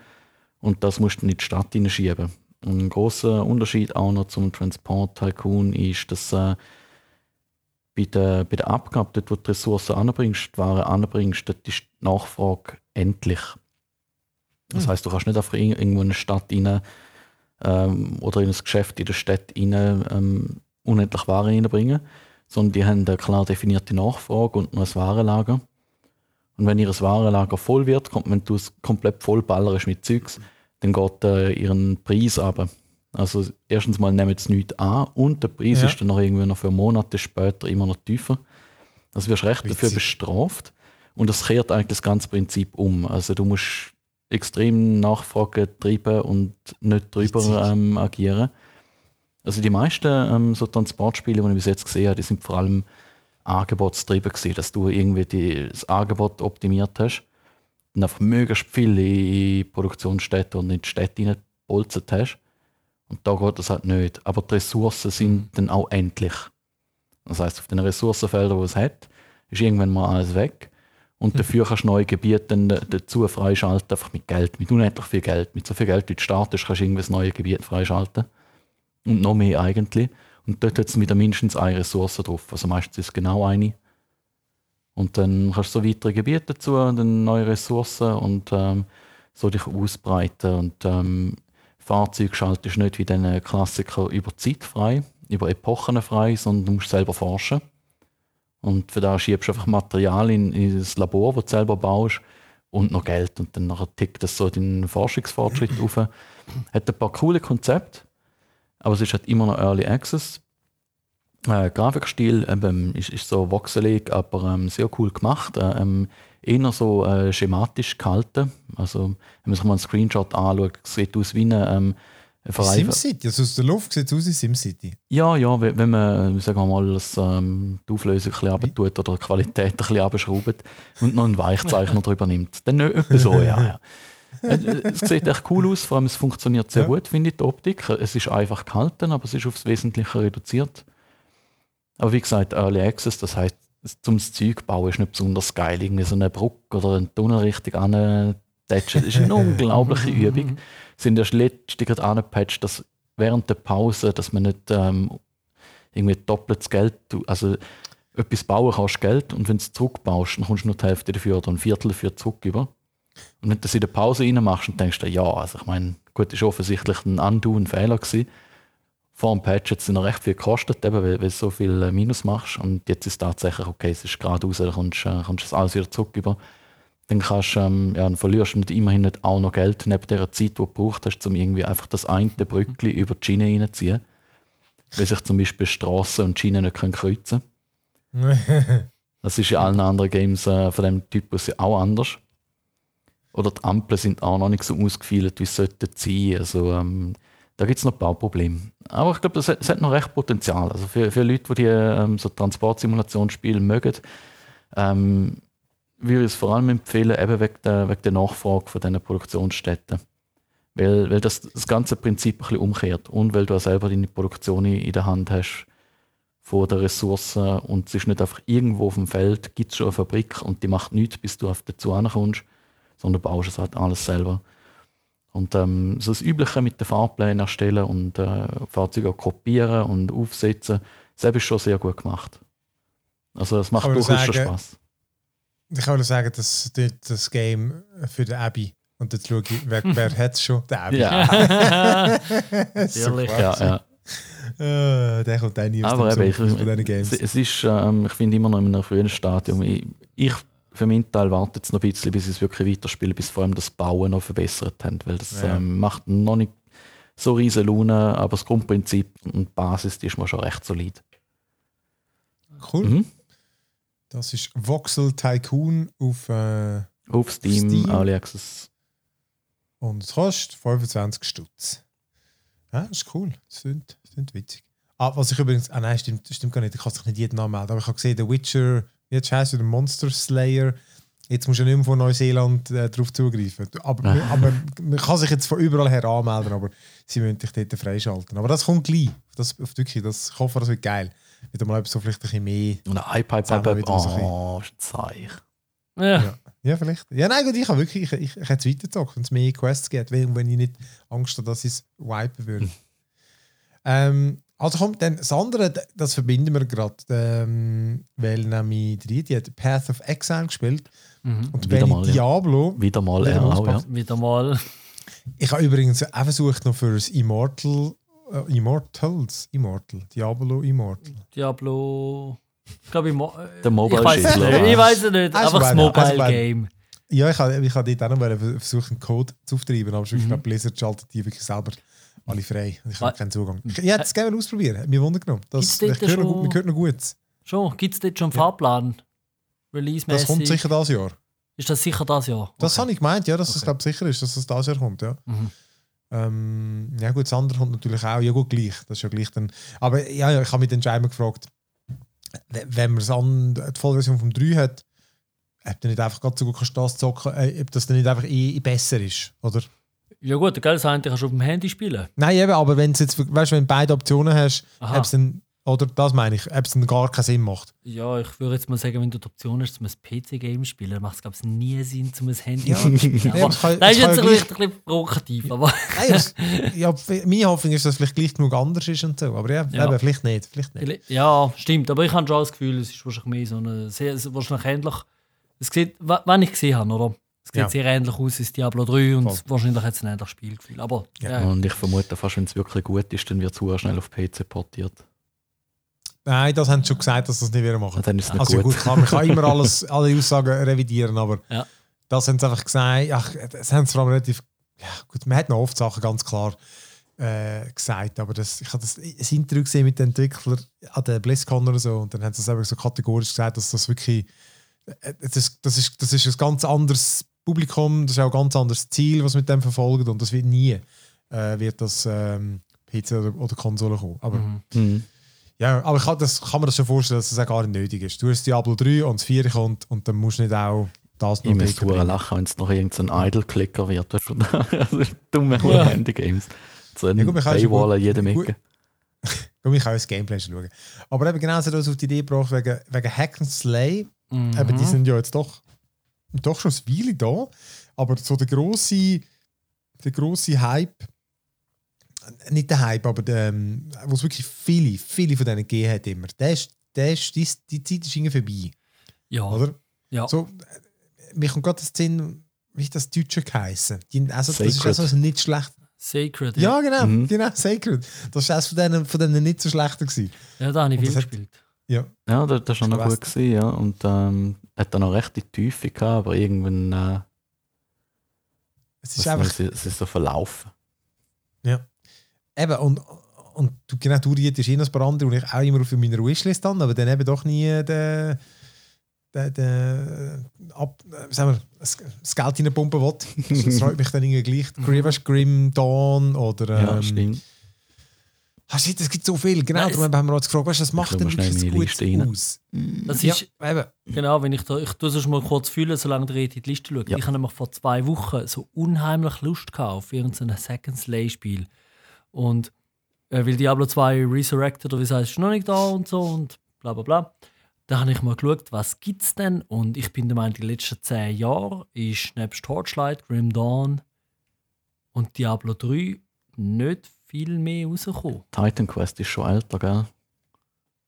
[SPEAKER 3] und das musst du in die Stadt hineinschieben. Und ein großer Unterschied auch noch zum Transport Tycoon ist, dass äh, bei der, bei der Abgabe, dort wo du die Ressourcen anbringst, die Ware anbringst, dort ist die Nachfrage endlich. Das
[SPEAKER 1] Mhm.
[SPEAKER 3] heißt, du kannst nicht einfach in- irgendwo in eine Stadt rein ähm, oder in ein Geschäft in der Stadt rein ähm, unendlich Ware reinbringen, sondern die haben eine klar definierte Nachfrage und noch ein Warenlager. Und wenn ihr Warenlager voll wird, kommt, wenn du es komplett voll ballerst mit Zeugs, dann geht äh, ihren Preis ab. Also erstens mal nehmen sie nichts an und der Preis
[SPEAKER 1] Ja.
[SPEAKER 3] ist dann noch irgendwie noch für Monate später immer noch tiefer. Also wirst recht dafür
[SPEAKER 1] Witzig.
[SPEAKER 3] bestraft und das kehrt eigentlich das ganze Prinzip um. Also du musst extrem Nachfrage treiben und nicht drüber ähm, agieren. Also die meisten ähm, so Transportspiele, die ich bis jetzt gesehen habe, die sind vor allem angebotstrieben gewesen, dass du irgendwie die, das Angebot optimiert hast und einfach möglichst viel in Produktionsstätten und in die Städte reingepolzert hast. Und da geht das halt nicht. Aber die Ressourcen sind dann auch endlich. Das heißt, auf den Ressourcenfeldern, die es hat, ist irgendwann mal alles weg. Und dafür kannst du neue Gebiete dazu freischalten, einfach mit Geld, mit unendlich viel Geld. Mit so viel Geld, wie du startest, kannst du irgendwas neues Gebiet freischalten. Und noch mehr eigentlich. Und dort hat es wieder mindestens eine Ressource drauf. Also meistens ist es genau eine. Und dann kannst du so weitere Gebiete dazu, dann neue Ressourcen und ähm, so dich ausbreiten. Und ähm, Fahrzeug schaltest nicht wie den Klassiker über Zeit frei, über Epochen frei, sondern du musst selber forschen. Und für das schiebst du einfach Material in, in das Labor, das du selber baust und noch Geld. Und dann tickt das so den Forschungsfortschritt auf. Hat ein paar coole Konzepte, aber es ist halt immer noch Early Access. Äh, Grafikstil eben, ist, ist so voxelig, aber ähm, sehr cool gemacht. Äh, ähm, eher so äh, schematisch gehalten. Also, wenn man sich mal einen Screenshot anschaut, sieht aus wie eine
[SPEAKER 1] SimCity, also aus der Luft sieht es aus wie SimCity.
[SPEAKER 3] ja, ja, wenn man, sagen wir mal, das, ähm, die Auflösung ein bisschen runtertut oder die Qualität ein bisschen runterschraubt und noch einen Weichzeichner drüber nimmt. Dann nicht etwa so, ja, ja. Äh, Es sieht echt cool aus, vor allem es funktioniert sehr
[SPEAKER 1] Ja.
[SPEAKER 3] gut, finde ich, die Optik. Es ist einfach gehalten, aber es ist aufs Wesentliche reduziert. Aber wie gesagt, Early Access, das heißt, zum Zeug bauen ist nicht besonders geil. Irgendwie so eine Brücke oder einen Tunnel richtig antatschen, das ist eine unglaubliche Übung. Sind erst letztens gerade angepatcht, dass während der Pause, dass man nicht ähm, irgendwie doppeltes Geld, also etwas bauen kannst Geld und wenn du es zurückbaust, dann kommst du nur die Hälfte dafür oder ein Viertel dafür zurück über. Und wenn du das in der Pause reinmachst und denkst, ja, also ich meine, gut, ist offensichtlich ein Undo, ein Fehler gewesen. Vor dem Patch hat es noch recht viel gekostet, eben, weil, weil du so viel äh, Minus machst und jetzt ist es tatsächlich, okay, es ist geradeaus, dann kommst du äh, alles wieder zurück über. Dann kannst ähm, ja, dann verlierst du nicht immerhin nicht auch noch Geld neben der Zeit, die du gebraucht hast, um irgendwie einfach das eine Brückli über die Schiene reinzuziehen. Weil sich zum Beispiel Straßen und Schienen nicht können kreuzen Das ist in allen anderen Games äh, von dem Typus ja auch anders. Oder die Ampeln sind auch noch nicht so ausgefeilt, wie es sollte sein. Also ähm, da gibt es noch ein paar Probleme. Aber ich glaube, das hat, das hat noch recht Potenzial. Also für, für Leute, die, die ähm, so Transportsimulationsspiele mögen, ähm, würde ich es vor allem empfehlen, eben wegen der, wegen der Nachfrage von diesen Produktionsstätten. Weil, weil das das ganze Prinzip ein bisschen umkehrt und weil du auch selber deine Produktion in in der Hand hast von den Ressourcen und es ist nicht einfach irgendwo auf dem Feld, gibt es schon eine Fabrik und die macht nichts, bis du auf dazu ankommst, sondern du baust es halt alles selber. Und ähm, so das Übliche mit den Fahrplänen erstellen und äh, Fahrzeuge kopieren und aufsetzen, das ist schon sehr gut gemacht. Also das macht durchaus schon Spaß.
[SPEAKER 1] Ich kann nur sagen, dass das, das Game für den Abby. Und jetzt schaue ich, wer, wer hat es schon? Der Abby.
[SPEAKER 3] Ja,
[SPEAKER 1] Das ist so
[SPEAKER 2] Ehrlich.
[SPEAKER 3] ja, ja.
[SPEAKER 1] Äh, der kommt auch nie aus
[SPEAKER 3] Aber eben,
[SPEAKER 1] Zug
[SPEAKER 3] ich,
[SPEAKER 1] von diesen Games.
[SPEAKER 3] es, ist, ähm, ich finde immer noch in einem frühen Stadium. Ich, ich für meinen Teil warte jetzt noch ein bisschen, bis ich es wirklich weiterspiele, bis vor allem das Bauen noch verbessert haben, weil das
[SPEAKER 1] Ja.
[SPEAKER 3] ähm, macht noch nicht so riesen Laune, aber das Grundprinzip und die Basis, die ist mir schon recht solid.
[SPEAKER 1] Cool.
[SPEAKER 3] Mhm.
[SPEAKER 1] Das ist Voxel Tycoon auf äh,
[SPEAKER 3] Auf Steam,
[SPEAKER 1] Steam.
[SPEAKER 3] Access.
[SPEAKER 1] und es kostet 25 Stutz. Ja, das ist cool. Das klingt, das klingt witzig. Ah, was ich übrigens. Ah nein, stimmt, stimmt gar nicht. Ich kann sich nicht jeden anmelden. Aber ich habe gesehen, der Witcher, jetzt heißt er der Monster Slayer. Jetzt musst du nicht mehr von Neuseeland äh, darauf zugreifen. Aber, aber man kann sich jetzt von überall her anmelden, aber sie müssen dich dort freischalten. Aber das kommt gleich. Das, auf wirklich, das, ich hoffe, das wird geil. Wieder mal etwas so vielleicht ein bisschen mehr.
[SPEAKER 3] Und ein iPad, iPad,
[SPEAKER 1] wieder so ein
[SPEAKER 3] oh, Zeich.
[SPEAKER 2] Ja.
[SPEAKER 1] Ja. Ja, vielleicht. Ja, nein, gut, ich habe wirklich, ich, ich, ich hätte es weitergezockt, wenn es mehr Quests gibt, wenn, wenn ich nicht Angst habe, dass ich es wipen würde. ähm, Also kommt dann das andere, das verbinden wir gerade, ähm, weil nämlich die, die hat Path of Exile gespielt
[SPEAKER 2] Mhm.
[SPEAKER 1] und
[SPEAKER 3] Wieder mal, ja.
[SPEAKER 1] Diablo.
[SPEAKER 3] Wieder mal
[SPEAKER 1] Wieder
[SPEAKER 3] er
[SPEAKER 1] mal
[SPEAKER 3] auch, ja.
[SPEAKER 2] Wieder mal.
[SPEAKER 1] Ich habe übrigens auch versucht noch für das Immortal, äh, Immortals, Immortal, Diablo Immortal.
[SPEAKER 2] Diablo. Ich glaube, mo
[SPEAKER 3] Der Mobile
[SPEAKER 2] ich weiß es nicht. Ich weiß es nicht.
[SPEAKER 1] Also
[SPEAKER 2] Einfach das
[SPEAKER 1] also
[SPEAKER 2] Mobile Game.
[SPEAKER 1] Ja, ich habe ich dort auch noch versucht, einen Code zu auftreiben, aber
[SPEAKER 2] Mhm.
[SPEAKER 1] ich glaube, Blizzard schaltet die wirklich selber alle frei. Ich habe keinen Zugang. Ich, hätte es gerne ausprobieren, hat mich Wunder genommen. Das,
[SPEAKER 2] Gibt's
[SPEAKER 1] ich höre noch, hört noch gut.
[SPEAKER 2] Schon, gibt es dort schon einen Fahrplan? Release-mäßig?
[SPEAKER 1] Das kommt sicher dieses Jahr.
[SPEAKER 2] Ist das sicher das Jahr?
[SPEAKER 1] Das
[SPEAKER 2] Okay.
[SPEAKER 1] habe ich gemeint, ja, dass es
[SPEAKER 2] Okay.
[SPEAKER 1] glaub, sicher ist, dass es dieses Jahr kommt. Ja.
[SPEAKER 2] Mhm.
[SPEAKER 1] Ähm, ja gut, das andere kommt natürlich auch. Ja gut, gleich. Das ist ja gleich dann. Aber ja, ja ich habe mich dann schon einmal gefragt, wenn man an die Vollversion vom 3 hat, ob du nicht einfach gerade so gut kannst das zocken, äh, ob das dann nicht einfach eh, eh besser ist, oder?
[SPEAKER 2] Ja gut, gell, das eine kannst du auf dem Handy spielen.
[SPEAKER 1] Nein, eben, aber wenn du jetzt, weißt, wenn du beide Optionen hast, ob es dann, oder das meine ich, ob es dann gar keinen Sinn macht.
[SPEAKER 2] Ja, ich würde jetzt mal sagen, wenn du die Option hast, um ein PC-Game zu spielen, dann macht es, glaube ich, nie Sinn, um ein Handy
[SPEAKER 1] Ja,
[SPEAKER 2] zu spielen.
[SPEAKER 1] ja,
[SPEAKER 2] Aber
[SPEAKER 1] das kann-
[SPEAKER 2] das
[SPEAKER 1] das
[SPEAKER 2] ist jetzt
[SPEAKER 1] ja
[SPEAKER 2] vielleicht ein bisschen provokativ, aber
[SPEAKER 1] das, ja, meine Hoffnung ist, dass es vielleicht gleich genug anders ist und so. Aber ja,
[SPEAKER 2] Ja.
[SPEAKER 1] Eben, vielleicht nicht. Vielleicht nicht.
[SPEAKER 2] ja, stimmt. Aber ich habe schon das Gefühl, es ist wahrscheinlich mehr so eine, sehr, wahrscheinlich ähnlich. Es sieht, wenn ich gesehen habe, oder? Es sieht
[SPEAKER 1] Ja.
[SPEAKER 2] sehr ähnlich aus als Diablo 3 und
[SPEAKER 1] Voll.
[SPEAKER 2] wahrscheinlich hat es ein ähnliches Spielgefühl. Aber
[SPEAKER 1] Ja.
[SPEAKER 2] ja.
[SPEAKER 3] Und ich vermute fast, wenn es wirklich gut ist, dann wird es sehr schnell auf PC portiert.
[SPEAKER 1] Nein, das haben sie schon gesagt, dass sie das nicht wieder machen.
[SPEAKER 3] Und dann ist es nicht
[SPEAKER 1] Also
[SPEAKER 3] gut.
[SPEAKER 1] klar, man kann immer alles, alle Aussagen revidieren, aber
[SPEAKER 2] Ja.
[SPEAKER 1] das haben sie einfach gesagt. Ach, das haben sie vor allem relativ. Ja, gut, man hat noch oft Sachen ganz klar äh, gesagt, aber das, ich habe das, das Interview gesehen mit den Entwicklern an der BlizzCon oder so und dann haben sie es einfach so kategorisch gesagt, dass das wirklich. äh, Das, das, ist, das ist ein ganz anderes Publikum, das ist auch ein ganz anderes Ziel, was mit dem verfolgt und das wird nie äh, wird das ähm, PC oder, oder Konsole kommen. Aber
[SPEAKER 2] Mhm.
[SPEAKER 1] Ja, aber ich kann, das, kann mir das schon vorstellen, dass das auch gar nicht nötig ist. Du hast Diablo 3 und das 4 kommt und dann musst du nicht auch das noch
[SPEAKER 3] Ich müsste
[SPEAKER 1] bringen.
[SPEAKER 3] lachen, wenn es noch irgendein Idle-Clicker wird. Also dumme
[SPEAKER 2] Ja.
[SPEAKER 3] Handy-Games. So ein
[SPEAKER 1] Ja, gut,
[SPEAKER 3] Paywall an jedem Ecke.
[SPEAKER 1] Komm, ich kann auch das Gameplay schauen. Aber eben genau so das auf die Idee gebracht, wegen, wegen Hack and Slay.
[SPEAKER 2] Mhm.
[SPEAKER 1] Eben, die sind ja jetzt doch, doch schon ein Weile da. Aber so der grosse, der grosse Hype, nicht der Hype, aber der, ähm, wo es wirklich viele, viele von denen gegeben hat immer, der ist, der ist, die, die Zeit ist irgendwie vorbei.
[SPEAKER 2] ja.
[SPEAKER 1] Oder?
[SPEAKER 2] Ja.
[SPEAKER 1] So, mir kommt gerade das Sinn, wie das Deutsche geheißen? Die, also, das ist
[SPEAKER 3] Sacred.
[SPEAKER 1] also nicht schlecht.
[SPEAKER 2] Sacred.
[SPEAKER 1] Ja, genau,
[SPEAKER 3] Mhm.
[SPEAKER 1] genau, Sacred. Das war eines von denen, von denen nicht so schlechter gewesen.
[SPEAKER 2] ja da habe ich viel
[SPEAKER 1] das hat-
[SPEAKER 2] gespielt.
[SPEAKER 1] Ja.
[SPEAKER 3] Ja, das, das ist noch
[SPEAKER 1] Ich
[SPEAKER 3] gut gewesen, ja. Und ähm, hat dann noch recht die Tiefe gehabt, aber irgendwann äh,
[SPEAKER 1] Es ist einfach,
[SPEAKER 3] es, ist- es ist so verlaufen.
[SPEAKER 1] Eben, und, und du, genau, du rietest eh noch ein paar andere, die ich auch immer auf meiner Wishlist habe, aber dann eben doch nie den, den, den, ab, äh, sagen wir, das, das Geld reinpumpen will. Das, das freut mich dann irgendwie gleich. Grim, weißt du, Grim Dawn oder...
[SPEAKER 3] ja,
[SPEAKER 1] Ähm,
[SPEAKER 3] stimmt.
[SPEAKER 1] Ah, shit, es gibt so viel. Genau,
[SPEAKER 2] Nein,
[SPEAKER 1] darum haben wir uns gefragt, weißt, du, was macht denn
[SPEAKER 3] mal schnell
[SPEAKER 1] wirklich
[SPEAKER 3] meine
[SPEAKER 1] gut
[SPEAKER 3] Liste rein.
[SPEAKER 1] aus?
[SPEAKER 2] Das
[SPEAKER 1] Ja,
[SPEAKER 2] ist,
[SPEAKER 1] eben.
[SPEAKER 2] genau, wenn ich da, ich tue es mal kurz fühlen, solange der Rede in die Liste schaut.
[SPEAKER 3] Ja.
[SPEAKER 2] Ich habe nämlich vor zwei Wochen so unheimlich Lust gehabt auf irgendein Second Slay-Spiel. Und äh, weil Diablo 2 Resurrected oder wie heißt, ist noch nicht da und so und bla bla bla. Da habe ich mal geschaut, was gibt es denn? Und ich bin der Meinung, die letzten zehn Jahre ist nebst Torchlight, Grim Dawn und Diablo 3 nicht viel mehr rausgekommen.
[SPEAKER 3] Titan Quest ist schon älter, gell?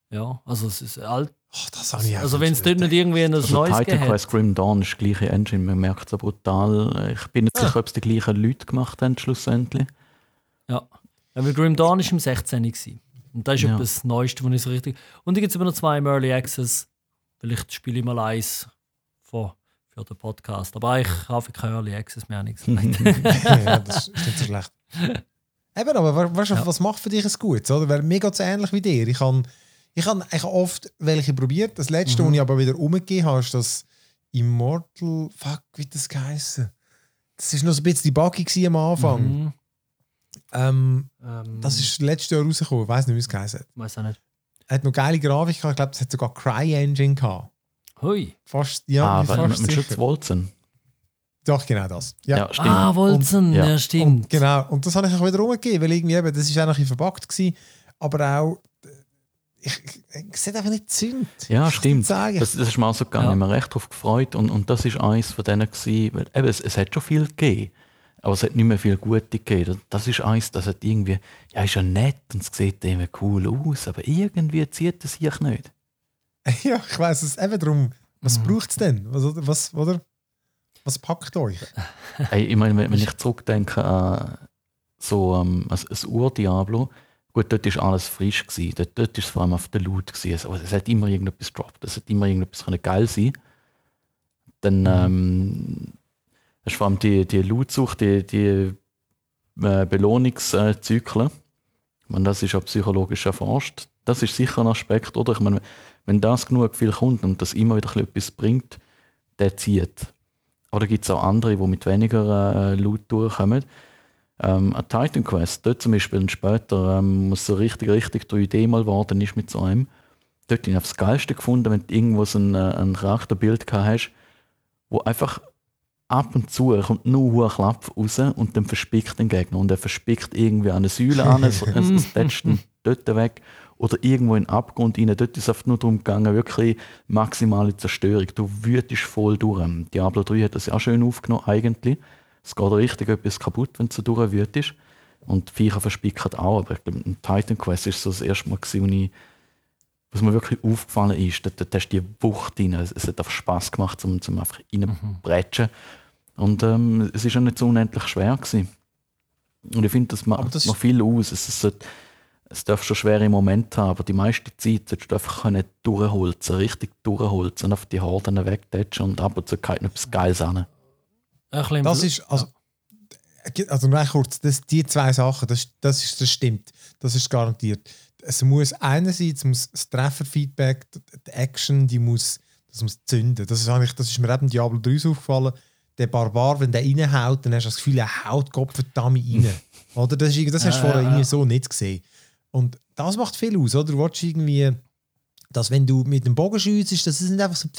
[SPEAKER 2] Ja, also es ist alt.
[SPEAKER 1] Ach, das habe ich
[SPEAKER 2] Also wenn es dort nicht irgendwie ein
[SPEAKER 3] Also
[SPEAKER 2] neues
[SPEAKER 3] Titan. Quest Grim Dawn ist die gleiche Engine, man merkt es so brutal. Ich bin nicht
[SPEAKER 1] Ah.
[SPEAKER 3] sicher, ob es die gleichen Leute gemacht haben schlussendlich.
[SPEAKER 2] Ja. Ja weil Grim Dawn war im 16. Gewesen. Und das ist
[SPEAKER 3] Ja.
[SPEAKER 2] das Neueste, was ich so richtig. Und dann gibt es immer noch zwei im Early Access. Vielleicht spiele ich mal eins für, für den Podcast. Aber ich habe kein Early Access mehr, gesagt.
[SPEAKER 1] ja, das ist nicht so schlecht. Eben, aber weißt du,
[SPEAKER 2] Ja.
[SPEAKER 1] was macht für dich ein Gutes? Oder? Weil mir geht es ähnlich wie dir. Ich habe ich hab oft welche probiert. Das letzte,
[SPEAKER 2] Mhm.
[SPEAKER 1] was ich aber wieder umgegeben habe, ist das Immortal. Fuck, wie das geheißen? Das war noch so ein bisschen buggy gewesen am Anfang.
[SPEAKER 2] Mhm.
[SPEAKER 1] Ähm,
[SPEAKER 2] Ähm,
[SPEAKER 1] das ist letztes Jahr rausgekommen. Ich weiß nicht, wie es geheißen hat.
[SPEAKER 2] Weiß auch nicht.
[SPEAKER 1] Hat noch geile Grafik gehabt. Ich glaube, es hat sogar CryEngine gehabt.
[SPEAKER 2] Hui.
[SPEAKER 1] Fast, ja,
[SPEAKER 3] ah,
[SPEAKER 1] fast
[SPEAKER 3] mit. Schutz Wolzen.
[SPEAKER 1] Doch, genau das. Ja.
[SPEAKER 3] Ja, stimmt.
[SPEAKER 2] Ah, Wolzen.
[SPEAKER 3] Und-
[SPEAKER 2] ja,
[SPEAKER 3] ja.
[SPEAKER 2] stimmt.
[SPEAKER 1] Und, genau, und das habe ich auch wieder rumgegeben, weil irgendwie eben, das ist auch noch ein bisschen verbuggt gewesen, aber auch, äh, ich, ich, ich sehe einfach nicht zündet.
[SPEAKER 3] Ja,
[SPEAKER 1] Ich
[SPEAKER 3] stimmt. Das, das ist mir auch so gegangen.
[SPEAKER 2] Ja.
[SPEAKER 3] Ich habe mich recht darauf gefreut. Und, und das ist eins von denen gewesen, weil eben, es, es hat schon viel gegeben. Aber es hat nicht mehr viel Gute gegeben. Das ist eins, das hat irgendwie, ja, ist ja nett und es sieht irgendwie cool aus, aber irgendwie zieht es sich nicht.
[SPEAKER 1] ja, ich weiß es eben darum. Was
[SPEAKER 2] Mhm.
[SPEAKER 1] braucht es denn? Was, was, oder? was packt euch?
[SPEAKER 3] Hey, ich meine, wenn ich zurückdenke an so ähm, ein, ein Ur-Diablo, gut, dort war alles frisch. Gewesen. Dort, dort ist es vor allem auf der Loot. Gewesen. Also, es hat immer irgendetwas gedroppt. Es hat immer irgendetwas geil sein Dann ähm, hast du vor allem die, die Loot-Sucht, die, die äh, Belohnungszyklen. Meine, das ist auch psychologisch erforscht. Das ist sicher ein Aspekt, oder? Ich meine, wenn das genug viel kommt und das immer wieder etwas bringt, der zieht. Oder gibt es auch andere, die mit weniger äh, Loot durchkommen? Ähm, ein Titan Quest, dort zum Beispiel und später, ähm, was so richtig, richtig 3D mal geworden ist mit so einem, dort habe ich das Geilste gefunden, wenn du irgendwo so ein, äh, ein Charakterbild gehabt hast, wo einfach ab und zu kommt nur ein Klapp raus und dann verspickt den Gegner und er verspickt irgendwie an eine Säule an, es, tätscht ihn dort weg oder irgendwo in den Abgrund rein. Dort ist es einfach nur darum gegangen, wirklich maximale Zerstörung. Du wütest voll durch. Diablo 3 hat das ja auch schön aufgenommen, eigentlich. Es geht richtig etwas kaputt, wenn du so durchwütest. Und die Viecher verspicken auch. Aber ich glaube, Titan Quest ist so das erste Mal, gewesen, wo ich was mir wirklich aufgefallen ist, dort, dort hast du die Wucht rein. Es, es hat einfach Spass gemacht, um, um einfach reinzubretschen. Und ähm, es ist auch nicht so unendlich schwer gewesen. Und ich finde, das macht
[SPEAKER 1] das-
[SPEAKER 3] noch viel aus. Es, es, sollte- es darf schon schwere Momente haben, aber die meiste Zeit solltest du einfach können durchholzen, richtig durchholzen, auf die Horden wegtatschen und ab und zu noch etwas Geiles an.
[SPEAKER 2] Ein bisschen
[SPEAKER 1] Das ist, also, also nur kurz, das, die zwei Sachen, das, das, ist, das stimmt, das ist garantiert. Es muss einerseits muss das Trefferfeedback, die Action, die muss, das muss zünden. Das ist, eigentlich, das ist mir eben Diablo 3 so aufgefallen. Der Barbar, wenn der reinhaut, dann hast du das Gefühl, er haut Kopf verdammt rein. oder? Das, ist, das hast du vorher irgendwie so nicht gesehen. Und das macht viel aus, oder? Du willst irgendwie, dass wenn du mit dem Bogen schiessest, das ist nicht einfach so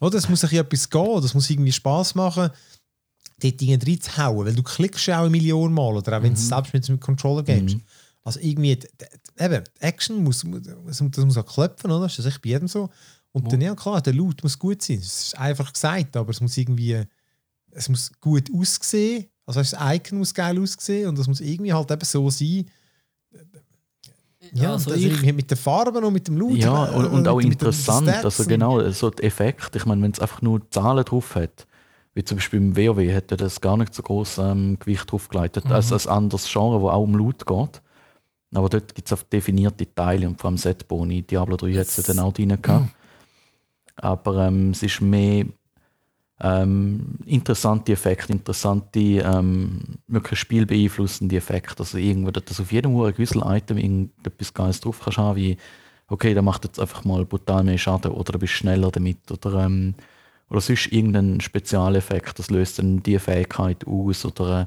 [SPEAKER 1] oder? Es muss ein etwas gehen, das muss irgendwie Spaß machen, dort Dinge reinzuhauen, weil du klickst ja auch eine Million Mal, oder auch wenn du es selbst mit dem Controller gibst. Also irgendwie, eben, die Action muss, muss- das muss auch klopfen, oder? Das ist echt bei jedem so. Und dann, ja klar, der Loot muss gut sein. Das ist einfach gesagt, aber es muss irgendwie, es muss gut aussehen. Also das Icon muss geil aussehen und das muss irgendwie halt eben so sein. Ja,
[SPEAKER 2] also ich-
[SPEAKER 1] irgendwie mit den Farben und mit dem Loot.
[SPEAKER 3] Ja,
[SPEAKER 1] äh,
[SPEAKER 3] und, und auch
[SPEAKER 1] mit mit
[SPEAKER 3] interessant,
[SPEAKER 1] Stats
[SPEAKER 3] also genau, so der Effekt, ich meine, wenn es einfach nur Zahlen drauf hat, wie zum Beispiel im WoW hätte das gar nicht so groß ähm, Gewicht drauf geleitet, als ein anderes Genre, wo auch um Loot geht. Aber dort gibt es auch definierte Teile und vor allem Setboni. Diablo 3 hat es ja dann auch drin gehabt. Aber ähm, es ist mehr ähm, interessante Effekte, interessante, ähm, wirklich spielbeeinflussende Effekte. Also irgendwo, dass auf jedem Uhr gewissen Item irgendetwas Geiles drauf kannst haben, wie okay, der macht jetzt einfach mal brutal mehr Schaden oder du bist schneller damit oder, ähm, oder sonst irgendein Spezialeffekt, das löst dann die Fähigkeit aus oder äh,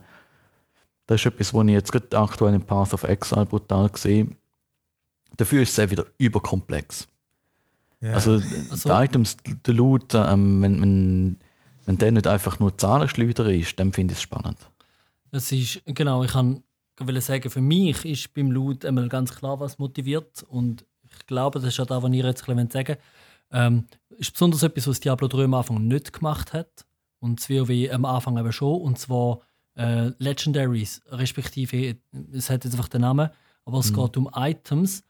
[SPEAKER 3] das ist etwas, was ich jetzt gerade aktuell in Path of Exile brutal sehe. Dafür ist es auch wieder überkomplex.
[SPEAKER 1] Ja.
[SPEAKER 3] Also,
[SPEAKER 2] Also-
[SPEAKER 3] die Items, der Loot, ähm, wenn, wenn, wenn der nicht einfach nur Zahlenschleuder ist, dann finde ich es spannend.
[SPEAKER 2] Es ist, genau, ich kann will sagen, für mich ist beim Loot einmal ganz klar, was motiviert. Und ich glaube, das ist auch das, was ihr jetzt ein bisschen sagen wollt. Ähm, ist besonders etwas, was Diablo 3 am Anfang nicht gemacht hat. Und das WoW am Anfang eben schon. Und zwar äh, Legendaries, respektive, es hat jetzt einfach den Namen, aber es geht um Items.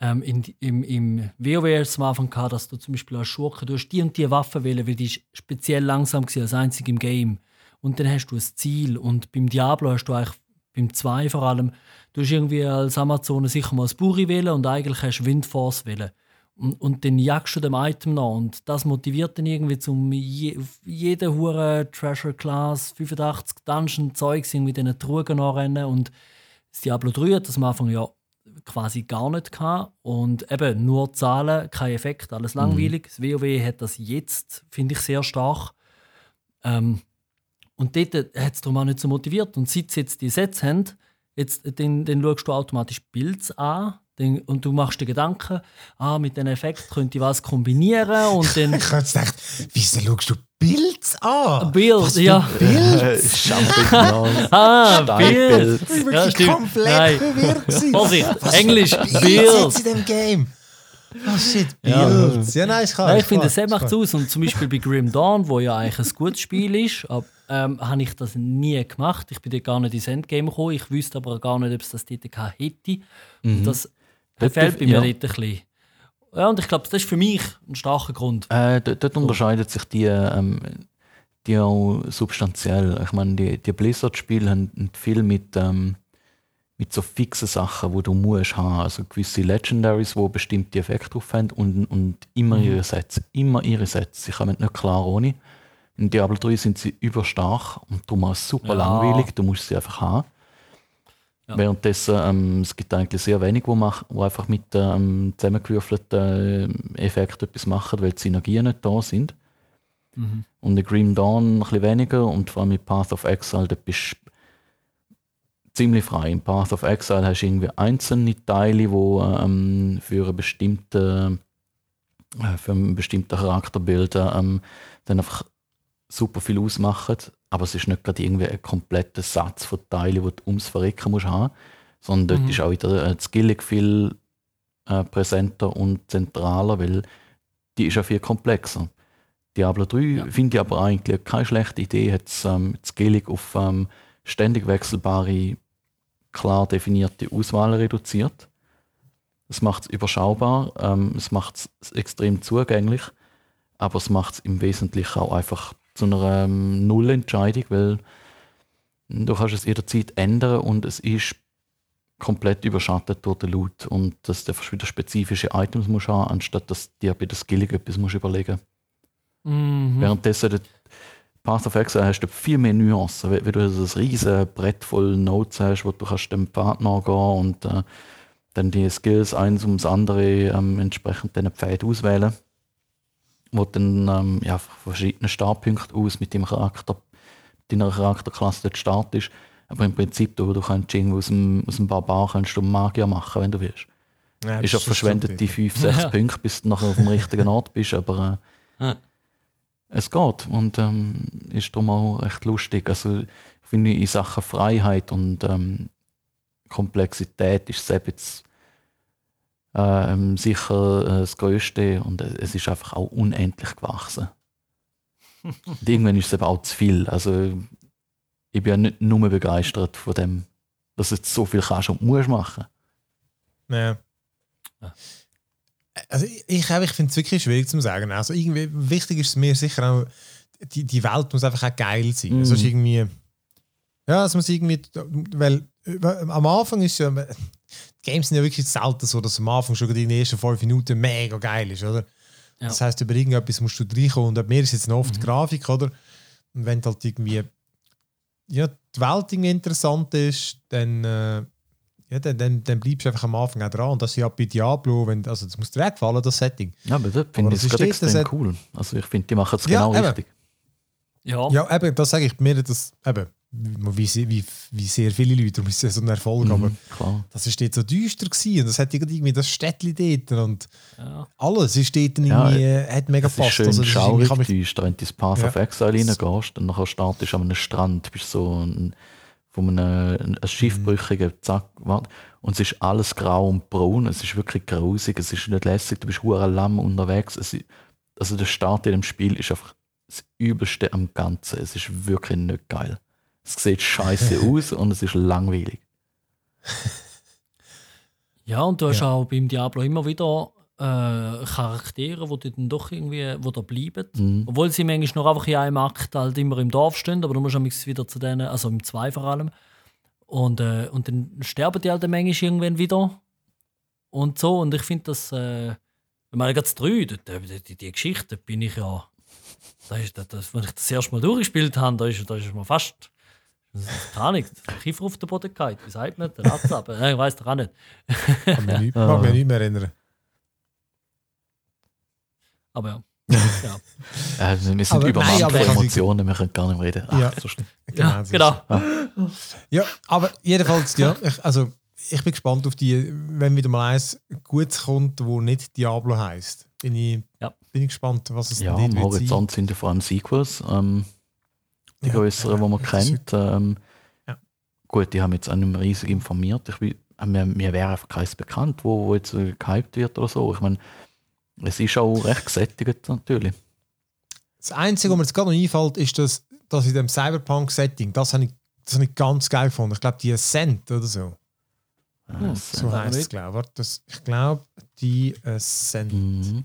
[SPEAKER 2] Ähm, in, im, Im WoW am Anfang gehabt, dass du zum Beispiel als Schurke, du hast die und die Waffe wählen, weil die ist speziell langsam war, als einzig im Game. Und dann hast du ein Ziel. Und beim Diablo hast du eigentlich, beim 2 vor allem, du hast irgendwie als Amazone sicher mal das Buri wählen und eigentlich hast du Windforce wählen. Und, und dann jagst du dem Item nach. Und das motiviert dann irgendwie zum je, jeden Hure Treasure Class 85 Dungeon Zeugs irgendwie diesen Truhen nachrennen. Und das Diablo 3 hat das am Anfang ja quasi gar nicht gehabt. Und eben nur Zahlen, kein Effekt, alles langweilig. Das WoW hat das jetzt, finde ich, sehr stark. Ähm, und dort hat es darum auch nicht so motiviert. Und seit sie jetzt die Sets haben, jetzt, dann, dann schaust du automatisch Builds an und du machst dir Gedanken, ah, mit diesem Effekt könnte ich was kombinieren und dann
[SPEAKER 1] Ich habe jetzt gedacht, wieso schaust du Bilds an?
[SPEAKER 2] Bild,
[SPEAKER 1] Was
[SPEAKER 2] ja.
[SPEAKER 1] Bilds?
[SPEAKER 3] Champignons,
[SPEAKER 2] Ah, Bild.
[SPEAKER 1] Ich bin
[SPEAKER 2] Ja,
[SPEAKER 1] wirklich
[SPEAKER 2] stimmt.
[SPEAKER 1] komplett
[SPEAKER 2] Nein.
[SPEAKER 1] verwirrt.
[SPEAKER 2] Vorsicht,
[SPEAKER 1] Was
[SPEAKER 2] Englisch, Bild.
[SPEAKER 1] in dem Game. Oh shit,
[SPEAKER 2] Ja.
[SPEAKER 1] Bilds. Ja, nein, ist klar.
[SPEAKER 2] Nein, ich finde, das macht es aus. Und zum Beispiel bei Grim Dawn, wo ja eigentlich ein gutes Spiel ist, ab, ähm, habe ich das nie gemacht. Ich bin dort gar nicht ins Endgame gekommen. Ich wüsste aber gar nicht, ob es das dort gehabt hätte.
[SPEAKER 3] Mhm.
[SPEAKER 2] Und das
[SPEAKER 3] Dort-
[SPEAKER 2] fehlt bei mir
[SPEAKER 3] ja.
[SPEAKER 2] dort ein bisschen. Ja, und ich glaube, das ist für mich ein starker Grund.
[SPEAKER 3] Äh, dort, unterscheidet sich die, ähm, die auch substanziell. Ich meine, die, die Blizzard-Spiele haben viel mit, ähm, mit so fixen Sachen, wo du musst haben. Also gewisse Legendaries, die bestimmte Effekte drauf haben und, und immer ihre Sätze. Immer ihre Sätze. Sie kommen nicht klar ohne. In Diablo 3 sind sie überstark und darum auch super
[SPEAKER 2] Ja.
[SPEAKER 3] langweilig. Du musst sie einfach haben.
[SPEAKER 2] Ja.
[SPEAKER 3] Währenddessen ähm, es gibt eigentlich sehr wenig, wo, mach, wo einfach mit ähm, zusammengewürfelten äh, Effekten etwas machen, weil die Synergien nicht da sind.
[SPEAKER 2] Mhm.
[SPEAKER 3] Und in Grim Dawn ein bisschen weniger und vor allem mit Path of Exile, da bist du ziemlich frei. In Path of Exile hast du irgendwie einzelne Teile, die ähm, für, eine bestimmte, äh, für einen bestimmten Charakterbild ähm, dann einfach super viel ausmachen. Aber es ist nicht gerade irgendwie ein kompletter Satz von Teilen, die du ums Verrecken musst haben, sondern dort
[SPEAKER 2] Mhm.
[SPEAKER 3] ist auch wieder äh, die Skilling viel äh, präsenter und zentraler, weil die ist ja viel komplexer. Diablo 3
[SPEAKER 2] Ja.
[SPEAKER 3] finde ich aber eigentlich keine schlechte Idee, hat ähm, die Skilling auf ähm, ständig wechselbare, klar definierte Auswahl reduziert. Es macht es überschaubar, ähm, es macht es extrem zugänglich, aber es macht es im Wesentlichen auch einfach zu einer ähm, Nullentscheidung, weil du kannst es jederzeit ändern und es ist komplett überschattet durch den Loot und dass du einfach wieder spezifische Items musst haben, anstatt dass du dir bei der Skilling etwas musst überlegen
[SPEAKER 2] Mhm.
[SPEAKER 3] Währenddessen der Path of Exile hast du viel mehr Nuancen, wenn wenn du das riesige Brett voll Notes hast, wo du kannst dem Pfad nachgehen und äh, dann die Skills eins ums andere ähm, entsprechend den Pfad auswählen, wo dann ähm, ja, von verschiedenen Startpunkten aus mit dem Charakter, deiner Charakterklasse dort startest. Aber im Prinzip, du, du kannst irgendwie aus dem, aus dem Barbar kannst du Magier machen, wenn du willst.
[SPEAKER 1] Ja,
[SPEAKER 3] ist ja
[SPEAKER 1] das
[SPEAKER 3] verschwendete
[SPEAKER 1] stimmt.
[SPEAKER 3] 5, 6
[SPEAKER 2] Ja.
[SPEAKER 3] Punkte, bis du nachher auf dem richtigen Ort bist, aber äh,
[SPEAKER 2] Ja.
[SPEAKER 3] es geht und ähm, ist darum auch recht lustig. Also ich finde in Sachen Freiheit und ähm, Komplexität ist es jetzt ähm, sicher äh, das Größte und äh, es ist einfach auch unendlich gewachsen. und irgendwann ist es eben auch zu viel. Also ich bin ja nicht nur begeistert von dem, dass du so viel kannst und musst machen.
[SPEAKER 1] Ja.
[SPEAKER 2] Ja.
[SPEAKER 1] Also ich, ich, ich finde es wirklich schwierig zu sagen. Also irgendwie wichtig ist es mir sicher auch, die, die Welt muss einfach auch geil sein.
[SPEAKER 3] Mhm.
[SPEAKER 1] Also ist irgendwie, ja, es muss irgendwie, weil äh, am Anfang ist ja, Games sind ja wirklich selten so, dass am Anfang schon in den ersten fünf Minuten mega geil ist, oder?
[SPEAKER 2] Ja.
[SPEAKER 1] Das heißt, über irgendetwas musst du reinkommen und bei mir ist jetzt noch oft die Grafik, oder? Und wenn halt irgendwie ja, die Welt irgendwie interessant ist, dann, äh, ja, dann, dann, dann bleibst du einfach am Anfang auch dran. Und das ist ja bei Diablo, wenn, also das muss dir auch gefallen, das Setting.
[SPEAKER 3] Ja, aber das finde ich gerade extrem
[SPEAKER 1] hat-
[SPEAKER 3] cool. Also ich finde, die machen es
[SPEAKER 1] Ja,
[SPEAKER 3] genau
[SPEAKER 1] eben.
[SPEAKER 3] richtig.
[SPEAKER 2] Ja.
[SPEAKER 1] Ja, eben, das sage ich bei mir, das, eben, wie, wie, wie, sehr viele Leute, darum ist es ja so ein Erfolg, aber
[SPEAKER 3] Mhm, klar.
[SPEAKER 1] das ist dort so düster gewesen und das hat irgendwie das Städtchen dort und
[SPEAKER 2] Ja.
[SPEAKER 1] alles ist dort
[SPEAKER 3] Ja,
[SPEAKER 1] irgendwie, äh, hat mega
[SPEAKER 3] Es ist
[SPEAKER 1] gepasst.
[SPEAKER 3] schön
[SPEAKER 1] Also, das ist irgendwie-
[SPEAKER 3] schaurig
[SPEAKER 1] mich-
[SPEAKER 3] düster, wenn du ins Path
[SPEAKER 1] Ja.
[SPEAKER 3] of Exile reingehst und nachher startest du an einem Strand, bist so ein, von einem ein Schiffbrüchigen, zack, wart, und es ist alles grau und braun, es ist wirklich grausig, es ist nicht lässig, du bist hure lamm unterwegs. Es, ist- also der Start in dem Spiel ist einfach das Übelste am Ganzen. Es ist wirklich nicht geil. Es sieht scheiße aus und es ist langweilig.
[SPEAKER 2] Ja, und du hast
[SPEAKER 1] Ja.
[SPEAKER 2] auch beim Diablo immer wieder äh, Charaktere, die dann doch irgendwie wo da bleiben.
[SPEAKER 3] Mhm.
[SPEAKER 2] Obwohl sie manchmal noch einfach in einem Akt halt immer im Dorf stehen, aber du musst manchmal wieder zu denen, also im 2 vor allem. Und, äh, und dann sterben die halt manchmal irgendwann wieder. Und so. Und ich finde das, äh, ich meine, ganz drei, die, die, die, die Geschichte bin ich ja. Da ist, das, das, wenn ich das erste Mal durchgespielt habe, da ist, da ist mir fast. Das ist Ahnung, der Kiefer auf den Boden gehalten. Wie sagt man? Der Latz ab. Äh, Ich weiß doch auch nicht.
[SPEAKER 1] kann mich nicht, kann mich nicht mehr erinnern.
[SPEAKER 2] Aber ja. ja.
[SPEAKER 3] Äh, wir sind
[SPEAKER 1] Aber
[SPEAKER 3] übermannt
[SPEAKER 1] nein, aber
[SPEAKER 3] von
[SPEAKER 1] ich-
[SPEAKER 3] Emotionen, wir können gar nicht mehr reden. Ach,
[SPEAKER 1] Ja.
[SPEAKER 3] so.
[SPEAKER 2] Ja,
[SPEAKER 1] ist
[SPEAKER 2] genau.
[SPEAKER 1] es. Ja, aber jedenfalls, ja, ich, also ich bin gespannt auf die, wenn wieder mal eins Gutes kommt, wo nicht Diablo heißt. Bin ich,
[SPEAKER 2] Ja.
[SPEAKER 1] bin ich gespannt, was es
[SPEAKER 3] Ja,
[SPEAKER 1] denn
[SPEAKER 3] am
[SPEAKER 1] sein.
[SPEAKER 3] Horizont sind ja vor allem Sequels, ähm, die
[SPEAKER 1] Ja,
[SPEAKER 3] größeren, die man kennt. Ähm,
[SPEAKER 1] Ja.
[SPEAKER 3] Gut, die haben jetzt auch nicht mehr riesig informiert. Ich bin, äh, mir, mir wäre einfach keins bekannt, wo, wo jetzt gehypt wird oder so. Ich meine, es ist auch recht gesättigt natürlich.
[SPEAKER 1] Das Einzige, was mir jetzt gerade noch einfällt, ist, dass das in dem Cyberpunk-Setting, das habe ich, das hab ich ganz geil gefunden. Ich glaube, die Ascent oder so.
[SPEAKER 3] Äh,
[SPEAKER 1] So heißt es, glaube ich. Ich glaube, die Ascent.
[SPEAKER 3] Mhm.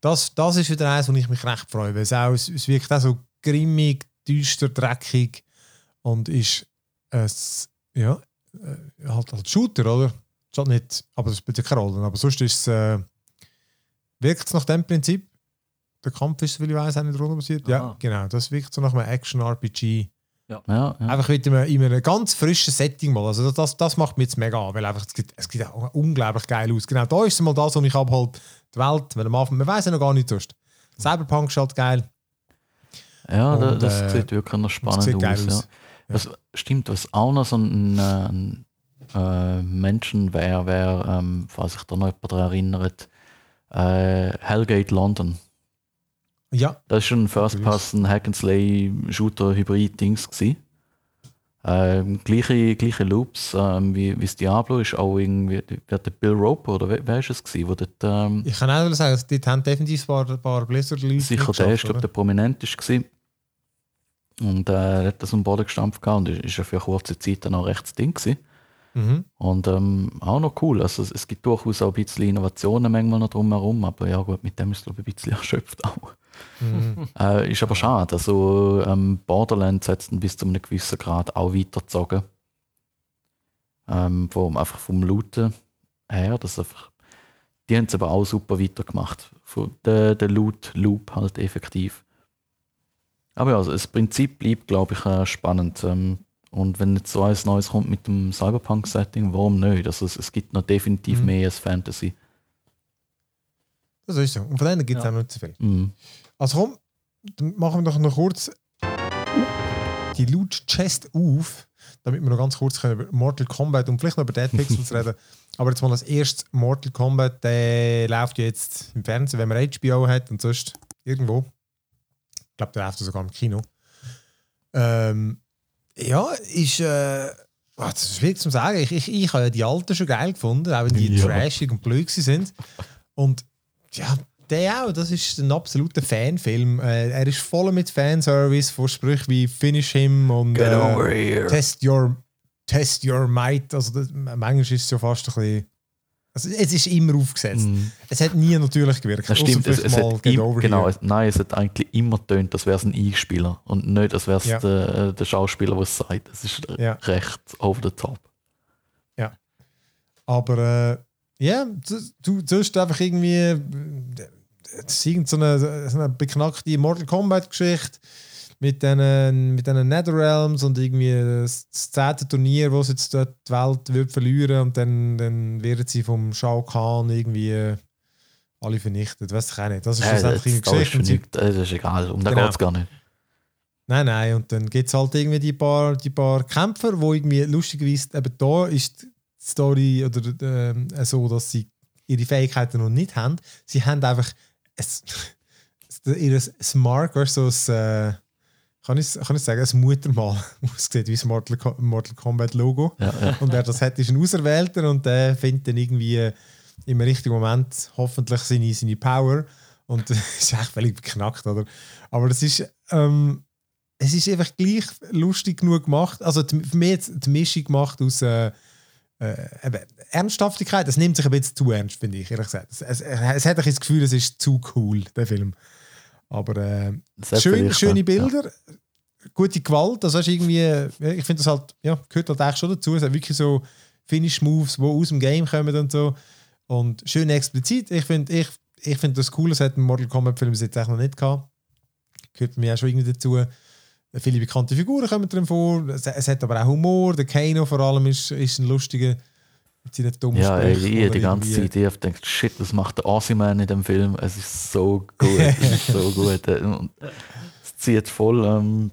[SPEAKER 1] Das, das ist wieder eins, wo ich mich recht freue. Weil es, auch, es, es wirkt auch so grimmig, düster, dreckig und ist ein, ja, äh, halt als Shooter, oder? Ist halt nicht, aber das spielt ja keine Rolle. Aber sonst ist es, äh, wirkt es nach dem Prinzip. Der Kampf ist, weil ich weiß, auch nicht runterbasiert. Ja,
[SPEAKER 2] Aha.
[SPEAKER 1] genau. Das wirkt so nach einem Action-RPG.
[SPEAKER 3] Ja, ja.
[SPEAKER 1] Einfach mit einem, in einem ganz frischen Setting mal. Also das, das macht mich jetzt mega an, weil einfach, es, sieht, es sieht auch unglaublich geil aus. Genau, da ist mal das, was ich abholt, die Welt, weil am Anfang, man weiß ja noch gar nicht sonst. Cyberpunk ist halt geil.
[SPEAKER 3] Ja
[SPEAKER 1] Und,
[SPEAKER 3] das
[SPEAKER 1] äh,
[SPEAKER 3] sieht wirklich noch spannend aus.
[SPEAKER 1] aus.
[SPEAKER 3] Ja. Was, stimmt, was auch noch so ein, ein äh, Menschen wäre, wäre ähm, falls sich da noch jemand daran erinnert, äh, Hellgate London.
[SPEAKER 1] Ja,
[SPEAKER 3] Das ist schon ein First-Person Hack-and-Slay-Shooter-Hybrid-Dings gewesen. Ähm, gleiche, gleiche Loops ähm, wie, wie das Diablo ist auch irgendwie, der Bill Roper oder wer, wer ist es gewesen, wo dort, ähm,
[SPEAKER 1] ich kann auch sagen, also dort haben definitiv ein paar, ein paar Blizzard-Leute
[SPEAKER 3] sicher der ist, glaube der prominent ist gewesen. Und äh, hat das am Boden gestampft gehabt und ist, ist ja für eine kurze Zeit dann auch recht das Ding gewesen.
[SPEAKER 1] Mhm.
[SPEAKER 3] Und ähm, auch noch cool. Also es, es gibt durchaus auch ein bisschen Innovationen manchmal noch drumherum, aber ja gut, mit dem ist es glaube ich ein bisschen erschöpft auch.
[SPEAKER 1] Mhm.
[SPEAKER 3] Äh, ist aber schade. Also ähm, Borderlands hat es dann bis zu einem gewissen Grad auch weitergezogen. Ähm, vom, einfach vom Looten her. Das einfach, die haben es aber auch super weitergemacht. Von Der, der Loot-Loop halt effektiv. Aber ja, also das Prinzip bleibt, glaube ich, äh, spannend. Ähm, und wenn jetzt so eins Neues kommt mit dem Cyberpunk-Setting, warum nicht? Also es, es gibt noch definitiv
[SPEAKER 1] Mhm.
[SPEAKER 3] mehr als Fantasy.
[SPEAKER 1] Das ist so. Und von denen gibt es
[SPEAKER 2] Ja.
[SPEAKER 1] auch nicht so viel.
[SPEAKER 3] Mhm.
[SPEAKER 1] Also komm, dann machen wir doch noch kurz die Loot Chest auf, damit wir noch ganz kurz können über Mortal Kombat und vielleicht noch über Dead Pixels reden. Aber jetzt mal als erstes Mortal Kombat, der läuft ja jetzt im Fernsehen, wenn man HBO hat und sonst irgendwo. Ich glaube, der läuft sogar im Kino. Ähm, ja, ist. Äh, oh, das ist schwierig zu sagen. Ich, ich, ich habe ja die alten schon geil gefunden, auch wenn die
[SPEAKER 3] Ja.
[SPEAKER 1] trashig und blöd sind. Und ja, der auch, das ist ein absoluter Fanfilm. Äh, er ist voll mit Fanservice, von Sprüchen wie Finish him und
[SPEAKER 3] Get
[SPEAKER 1] äh,
[SPEAKER 3] over here.
[SPEAKER 1] Test your Test your might. Also das, manchmal ist es ja fast ein bisschen. Also es ist immer aufgesetzt.
[SPEAKER 3] Mhm.
[SPEAKER 1] Es hat nie natürlich gewirkt.
[SPEAKER 3] Das stimmt, es, es hat im, genau, es, nein, es hat eigentlich immer getönt, das wäre ein Einspieler und nicht, als wäre es
[SPEAKER 1] Ja.
[SPEAKER 3] der, der Schauspieler, der es sagt. Es ist
[SPEAKER 1] Ja.
[SPEAKER 3] recht over the top.
[SPEAKER 1] Aber äh, ja, du, du sollst einfach irgendwie. Äh, Es ist irgend so eine, so eine beknackte Mortal Kombat-Geschichte mit diesen mit diesen Netherrealms und irgendwie das, zehnte Turnier, wo sie jetzt dort die Welt wird verlieren und dann, dann werden sie vom Shao Kahn irgendwie äh, alle vernichtet. Weiß ich auch nicht. Das ist
[SPEAKER 3] Äh,
[SPEAKER 1] schlussendlich
[SPEAKER 3] das,
[SPEAKER 1] eine Geschichte.
[SPEAKER 3] das ist egal, um
[SPEAKER 1] Genau.
[SPEAKER 3] geht es gar nicht.
[SPEAKER 1] Nein, nein, und dann gibt es halt irgendwie die paar, die paar Kämpfer, wo irgendwie lustigerweise eben da ist die Story oder ähm, so, dass sie ihre Fähigkeiten noch nicht haben. Sie haben einfach ein, ihr Smart, weißt so ein, äh, kann ich, kann ich sagen, ein Muttermal, aussieht wie das Mortal, Ko- Mortal Kombat Logo.
[SPEAKER 3] Ja, ja.
[SPEAKER 1] Und wer das hat, ist ein Auserwählter und der findet dann irgendwie äh, im richtigen Moment hoffentlich seine, seine Power. Und das ist echt völlig beknackt, oder? Aber das ist, ähm, es ist einfach gleich lustig genug gemacht. Also die, für mich jetzt die Mischung gemacht aus äh, äh, eben Ernsthaftigkeit. Es nimmt sich ein bisschen zu ernst, finde ich, ehrlich gesagt. Es, es, es hat ein das Gefühl, es ist zu cool, der Film. Aber äh,
[SPEAKER 3] Das
[SPEAKER 1] Schön, schöne
[SPEAKER 3] ja.
[SPEAKER 1] Bilder, gute Gewalt. Also, weißt, du, irgendwie, ja, ich finde das halt, ja, gehört halt eigentlich schon dazu. Es hat wirklich so Finish-Moves, die aus dem Game kommen und so. Und schön explizit. Ich finde ich, ich find das cool, das hat ein Mortal Kombat-Film bis jetzt eigentlich noch nicht gehabt. Gehört mir auch schon irgendwie dazu. Viele bekannte Figuren kommen drin vor. Es, es hat aber auch Humor. Der Kano vor allem ist, ist ein lustiger. Mit seinen dummen
[SPEAKER 3] Ja, ey, ich die ganze Zeit ich gedacht, shit, was macht der Aussie-Man in dem Film? Es ist so gut, es ist so gut. Äh, und Es zieht voll. Ähm,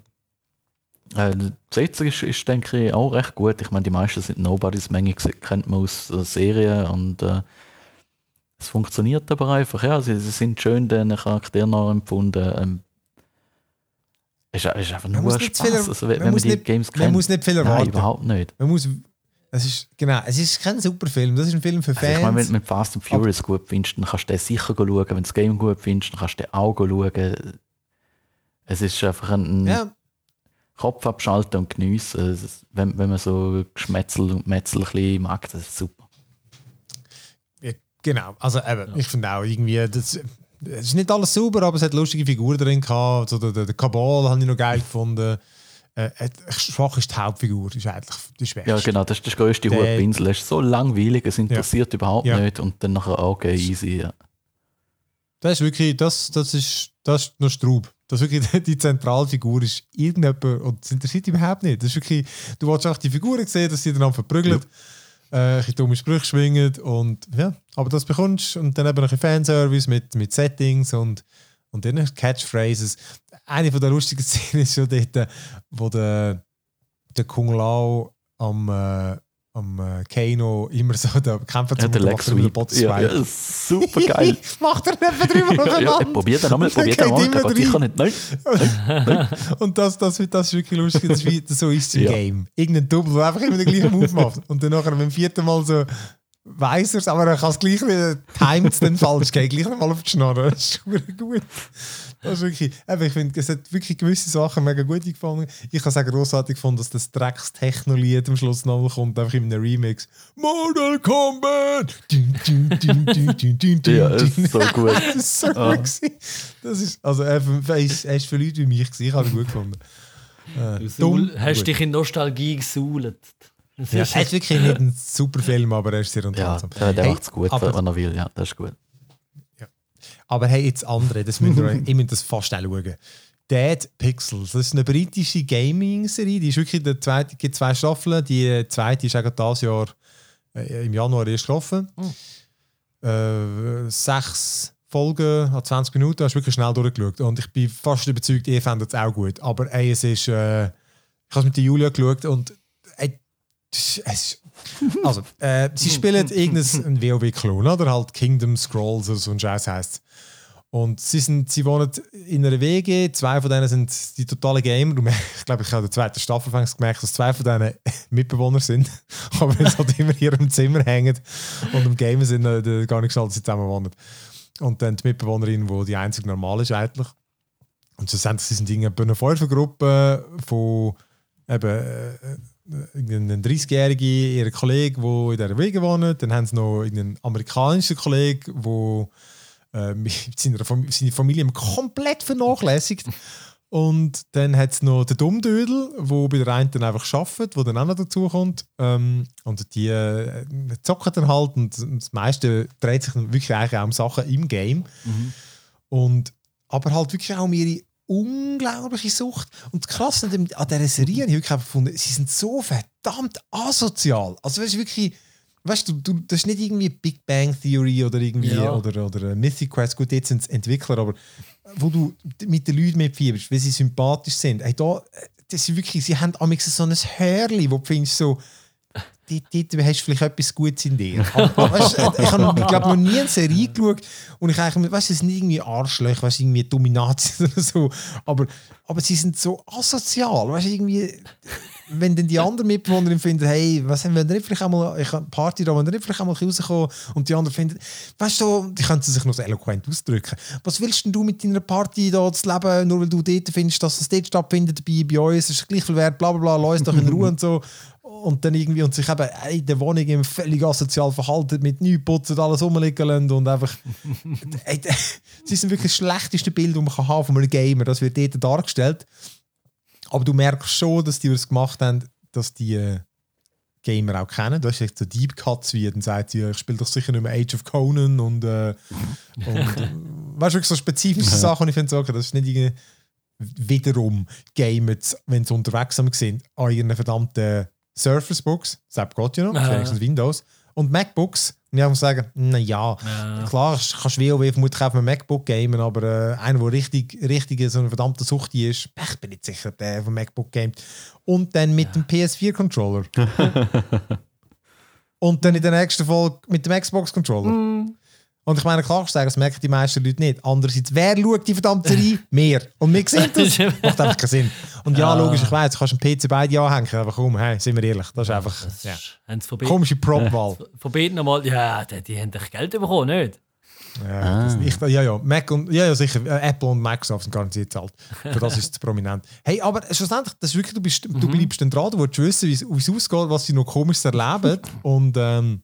[SPEAKER 3] äh, die Besetzung ist, ist, denke ich, auch recht gut. Ich meine, die meisten sind Nobodies, Menge kennt man aus äh, Serien und äh, es funktioniert aber einfach. Ja, sie, sie sind schön den Charakteren auch empfunden. Ähm, ist, es ist einfach
[SPEAKER 1] Man
[SPEAKER 3] nur Spaß.
[SPEAKER 1] viel-
[SPEAKER 3] Also, wenn
[SPEAKER 1] man
[SPEAKER 3] man die
[SPEAKER 1] nicht-
[SPEAKER 3] Games
[SPEAKER 1] Man
[SPEAKER 3] kennt.
[SPEAKER 1] muss nicht viel
[SPEAKER 3] Nein,
[SPEAKER 1] erwarten.
[SPEAKER 3] überhaupt nicht.
[SPEAKER 1] Man muss, es ist, genau, es ist kein super Film. Das ist ein Film für
[SPEAKER 3] Also
[SPEAKER 1] Fans.
[SPEAKER 3] ich meine, wenn du mit Fast and Furious gut findest, dann kannst du den sicher schauen. Wenn du das Game gut findest, dann kannst du den auch schauen. Es ist einfach ein,
[SPEAKER 1] Ja,
[SPEAKER 3] Kopf abschalten und geniessen. Wenn, wenn man so Geschmetzel und Metzel ein mag, das ist super.
[SPEAKER 1] Ja, genau. Also eben, ich finde auch irgendwie, das, es ist nicht alles sauber, aber es hat lustige Figuren drin gehabt. Also der, der, Kabal habe ich noch geil gefunden. Äh, schwach ist die Hauptfigur, ist eigentlich die Schwächste.
[SPEAKER 3] Ja, genau, das ist das größte
[SPEAKER 1] Der-
[SPEAKER 3] hohe Pinsel. Es ist so langweilig, es interessiert überhaupt
[SPEAKER 1] Ja.
[SPEAKER 3] nicht. Und dann nachher, okay, easy. Ja.
[SPEAKER 1] Das ist wirklich, das, das ist, das ist noch Straub. Das ist wirklich, die Zentralfigur ist irgendjemand und das interessiert überhaupt nicht. Das ist wirklich, du willst auch die Figuren sehen, dass sie dann verprügeln, äh, ein dumme Sprüche schwingen und ja, aber das bekommst du und dann eben noch ein bisschen Fanservice mit, mit Settings und, und dann Catchphrases. Eine von der lustigen Szenen ist schon dort, wo der, der Kung Lao am, äh, am äh, Kano immer so da kämpfen
[SPEAKER 3] Ja, der
[SPEAKER 1] er den
[SPEAKER 3] Sweep. Ja, ja, super geil.
[SPEAKER 1] Macht er etwa drüber
[SPEAKER 3] ja, probier den nochmal, probier den nochmal. geht sicher nicht. Nein.
[SPEAKER 1] Und das, das, das ist wirklich lustig. Das ist wie, so ist es im
[SPEAKER 3] Ja.
[SPEAKER 1] Game. Irgendein Double, der einfach immer den gleichen Move macht. Und dann nachher beim vierten Mal so weiss er es, aber er kann es gleich wieder timet es dann falsch, geht gleich nochmal auf die Schnarre. Das ist super gut. Das ist wirklich, eben, ich finde, es hat wirklich gewisse Sachen mega gut gefallen. Ich habe es auch grossartig gefunden, dass das Drecks-Techno-Lied am Schluss nochmal kommt, einfach in einem Remix. Mortal Kombat!
[SPEAKER 3] Ja, es ist so gut.
[SPEAKER 1] das ist so gut. Das ist, also, er ist, für Leute wie mich, gewesen. ich habe ihn gut gefunden. Äh,
[SPEAKER 2] Du
[SPEAKER 1] dumm,
[SPEAKER 2] hast
[SPEAKER 1] gut.
[SPEAKER 2] dich in Nostalgie gesault. Das
[SPEAKER 1] Ja,
[SPEAKER 2] ist-
[SPEAKER 1] er ist wirklich nicht ein super Film, aber er ist sehr
[SPEAKER 3] Ja,
[SPEAKER 1] unterhaltsam.
[SPEAKER 3] der, der
[SPEAKER 1] Hey,
[SPEAKER 3] macht es gut,
[SPEAKER 1] aber,
[SPEAKER 3] wenn er will. Ja, das ist gut.
[SPEAKER 1] aber hey, jetzt andere, das müsst ihr euch, ihr müsst das fast auch schauen. Dead Pixels, das ist eine britische Gaming-Serie, die ist wirklich der zweite, gibt zwei Staffeln, die zweite ist gerade dieses Jahr äh, im Januar erst gelaufen. Äh, sechs Folgen an 20 Minuten, hast du wirklich schnell durchgeschaut und ich bin fast überzeugt, ihr findet es auch gut, aber ey, es ist, äh, ich habe es mit der Julia geschaut und es also, äh, sie spielen irgendein WoW-Klon, oder? Halt Kingdom Scrolls oder so ein Scheiß heisst Und sie, sind, sie wohnen in einer WG, zwei von denen sind die totale Gamer. Merkst- Ich glaube, ich habe in der zweiten Staffel gemerkt, dass zwei von denen Mitbewohner sind, aber jetzt halt immer hier im Zimmer hängen und im Gamer sind, äh, gar nicht geschaltet, dass sie zusammen wohnen. Und dann die Mitbewohnerin, die die einzige normal ist eigentlich. Und schlussendlich sie sind irgendwie eine Fünfergruppe von eben äh, irgendein 30-Jährige, ihr Kollege, der in dieser Wege wohnt. Dann haben sie noch einen amerikanischen Kollegen, der äh, seine Familie komplett vernachlässigt. Und dann hat es noch den Dummdödel, der bei der einen dann einfach arbeitet, der dann auch noch dazu kommt. Ähm, und die äh, zocken dann halt und das meiste dreht sich dann wirklich eigentlich auch um Sachen im Game. Und, aber halt wirklich auch um ihre unglaubliche Sucht. Und das Krasse an, dieser Serie habe ich wirklich gefunden, sie sind so verdammt asozial. Also weißt du, wirklich, weißt du, du, das ist nicht irgendwie Big Bang Theory oder irgendwie
[SPEAKER 2] Ja.
[SPEAKER 1] oder, oder Mythic Quest, gut, jetzt sind es Entwickler, aber wo du mit den Leuten mitfieberst, weil sie sympathisch sind. Hey, da, das ist wirklich, sie haben am so ein Hörli, wo du findest so, dort, dort hast du vielleicht etwas Gutes in dir. Aber, weißt, ich habe, glaube noch nie eine Serie geschaut und ich eigentlich, weißt es sind nicht irgendwie Arschlöcher, weißt irgendwie Dominatien oder so, aber, aber sie sind so asozial, weißt irgendwie, wenn dann die anderen Mitbewohner finden, hey, was haben wir nicht vielleicht einmal, ich habe Party da, wenn wir vielleicht einmal rauskommen und die anderen finden, weißt du, die können sich noch so eloquent ausdrücken. Was willst denn du mit deiner Party da zu leben, nur weil du dort findest, dass es dort stattfindet, bei, bei uns ist es gleich viel wert, bla bla bla, lass doch in Ruhe und so. Und dann irgendwie und sich eben in der Wohnung im völlig asozial verhalten, mit nichts putzen, alles rumliegen lassen und einfach. ey, sie sind wirklich das schlechteste Bild, das man kann haben von einem Gamer. Das wird dort dargestellt. Aber du merkst schon, dass die das gemacht haben, dass die äh, Gamer auch kennen. Du hast echt so Deep Cuts wie, dann sagt sie, ich spiele doch sicher nicht mehr Age of Conan und, äh, und äh, weißt du, wirklich so spezifische Sachen. Und ich finde okay, das ist nicht irgendwie wiederum Gamer, wenn sie unterwegs sind, an ihren verdammten Surface Books, das geht ja noch,
[SPEAKER 2] Ah.
[SPEAKER 1] wenigstens Windows, und MacBooks. Und ich muss sagen, naja,
[SPEAKER 2] Ja.
[SPEAKER 1] klar, kannst du WoW vermutlich auf einem MacBook gamen, aber äh, einer, der richtig, richtig so eine verdammte Sucht ist, ich bin nicht sicher, der vom MacBook gamet. Und dann mit dem PS4-Controller. und dann in der nächsten Folge mit dem Xbox-Controller. Und ich meine, klar, ich sage, das merken die meisten Leute nicht. Andererseits, wer schaut die verdammte Serie? Mehr. Und wir sehen das. Macht einfach keinen Sinn. Und ja, logisch, ich weiß, du kannst einen PC beide anhängen, aber komm, hey, sind wir ehrlich, das ist einfach
[SPEAKER 2] Das
[SPEAKER 1] ja. komische Prop-Wahl.
[SPEAKER 2] von beiden nochmal, ja, die, die haben doch Geld bekommen, nicht?
[SPEAKER 1] Ja,
[SPEAKER 3] Ah.
[SPEAKER 1] das, ich, ja, ja, Mac und, ja, ja, sicher. Äh, Apple und Microsoft sind garantiert zahlt. Für das ist es prominent. Hey, aber schlussendlich, das ist wirklich, du, bist, du bleibst dann dran, du willst wissen, wie es wie es ausgeht, was sie noch komisch erleben. Und ähm,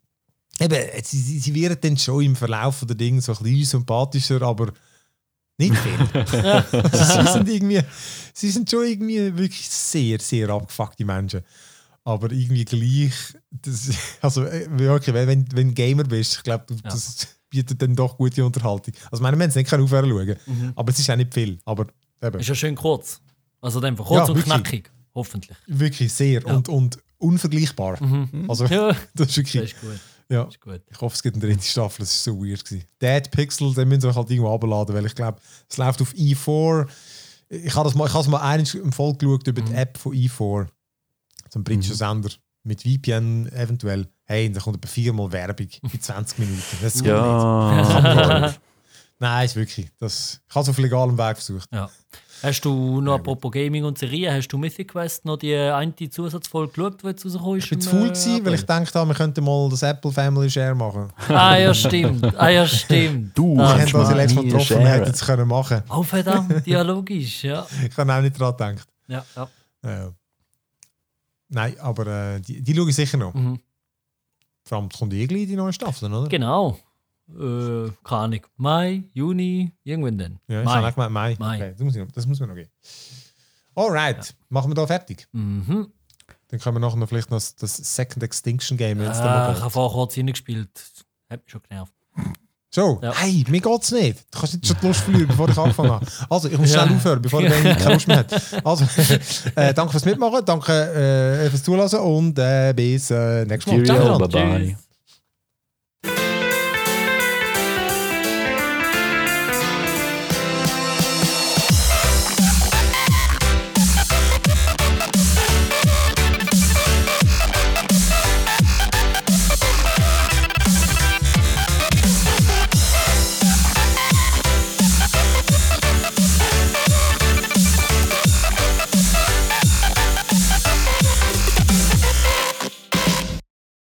[SPEAKER 1] eben, sie, sie, sie werden dann schon im Verlauf der Dinge so ein bisschen sympathischer, aber nicht viel. also, sie, sind irgendwie, sie sind schon irgendwie wirklich sehr, sehr abgefuckte Menschen. Aber irgendwie gleich, das, also äh, wirklich, wenn, wenn wenn du Gamer bist, ich glaube,
[SPEAKER 2] Ja.
[SPEAKER 1] das bietet dann doch gute Unterhaltung. Also, meine, es nicht aufhören schauen,
[SPEAKER 2] Mhm.
[SPEAKER 1] aber es ist auch nicht viel. Aber eben,
[SPEAKER 2] Ist ja schön kurz. Also einfach kurz
[SPEAKER 1] Ja,
[SPEAKER 2] und
[SPEAKER 1] wirklich.
[SPEAKER 2] knackig. Hoffentlich.
[SPEAKER 1] wirklich sehr und, und unvergleichbar. Also,
[SPEAKER 2] Ja,
[SPEAKER 1] das ist wirklich,
[SPEAKER 2] das ist gut.
[SPEAKER 1] Ja.
[SPEAKER 2] Ist gut.
[SPEAKER 1] Ich hoffe, es gibt eine dritte Staffel, das war so weird. Gewesen. Dead Pixel, den müssen euch halt irgendwo abladen, weil ich glaube, es läuft auf E4. Ich habe das mal, ich habe es mal einmal im Voll geschaut über die App von E4, zum britischen Sender, mit VPN eventuell. Hey, da kommt etwa viermal Werbung in 20 Minuten. Das geht nicht.
[SPEAKER 3] Ja.
[SPEAKER 1] Nein, ist wirklich. Das, ich habe es auf legalem Weg versucht.
[SPEAKER 2] Ja. Hast du noch apropos Gaming und Serien, hast du Mythic Quest noch die eine Zusatzfolge geschaut, die jetzt rausgekommen ist?
[SPEAKER 1] Ich bin zu faul
[SPEAKER 2] äh,
[SPEAKER 1] gewesen, weil ich gedacht habe, wir könnten mal das Apple Family Share machen.
[SPEAKER 2] Ah ja, stimmt. Ah ja, stimmt.
[SPEAKER 3] Du
[SPEAKER 1] Wir
[SPEAKER 2] Ah,
[SPEAKER 1] haben
[SPEAKER 3] kannst
[SPEAKER 1] das
[SPEAKER 3] mal
[SPEAKER 1] letztes Mal getroffen, wir hätten es können machen.
[SPEAKER 2] Oh verdammt, ja logisch, ja.
[SPEAKER 1] Ich habe auch nicht daran gedacht.
[SPEAKER 2] ja, ja.
[SPEAKER 1] Ja. Nein, aber äh, die, die schaue ich sicher noch.
[SPEAKER 2] Mhm.
[SPEAKER 1] Vor allem kommt irgendwie in die neue Staffel, oder?
[SPEAKER 2] Genau. Äh, keine Ahnung. Mai, Juni, irgendwann dann.
[SPEAKER 1] Ja, ich
[SPEAKER 2] Mai.
[SPEAKER 1] habe auch gemeint, Mai.
[SPEAKER 2] Mai.
[SPEAKER 1] Okay, das, muss ich, noch- das muss mir noch geben. Alright, machen wir da fertig.
[SPEAKER 2] Mhm.
[SPEAKER 1] Dann können wir nachher noch vielleicht noch das, das Second Extinction Game, wenn es dann
[SPEAKER 2] Äh,
[SPEAKER 1] mal
[SPEAKER 2] ich
[SPEAKER 1] geht.
[SPEAKER 2] habe vorher kurz reingespielt. Hat mich schon genervt.
[SPEAKER 1] So,
[SPEAKER 2] Ja.
[SPEAKER 1] hey, mir geht's nicht. Du kannst nicht schon die Lust verlieren, bevor ich angefangen habe. Also, ich muss
[SPEAKER 2] Ja.
[SPEAKER 1] schnell aufhören, bevor Benny keine Lust mehr hat. Also, äh, danke fürs Mitmachen, danke äh, fürs Zulassen und äh, bis äh, nächstes Mal.
[SPEAKER 3] Cheerio,
[SPEAKER 1] Ciao.
[SPEAKER 3] bye bye.
[SPEAKER 2] Tschüss.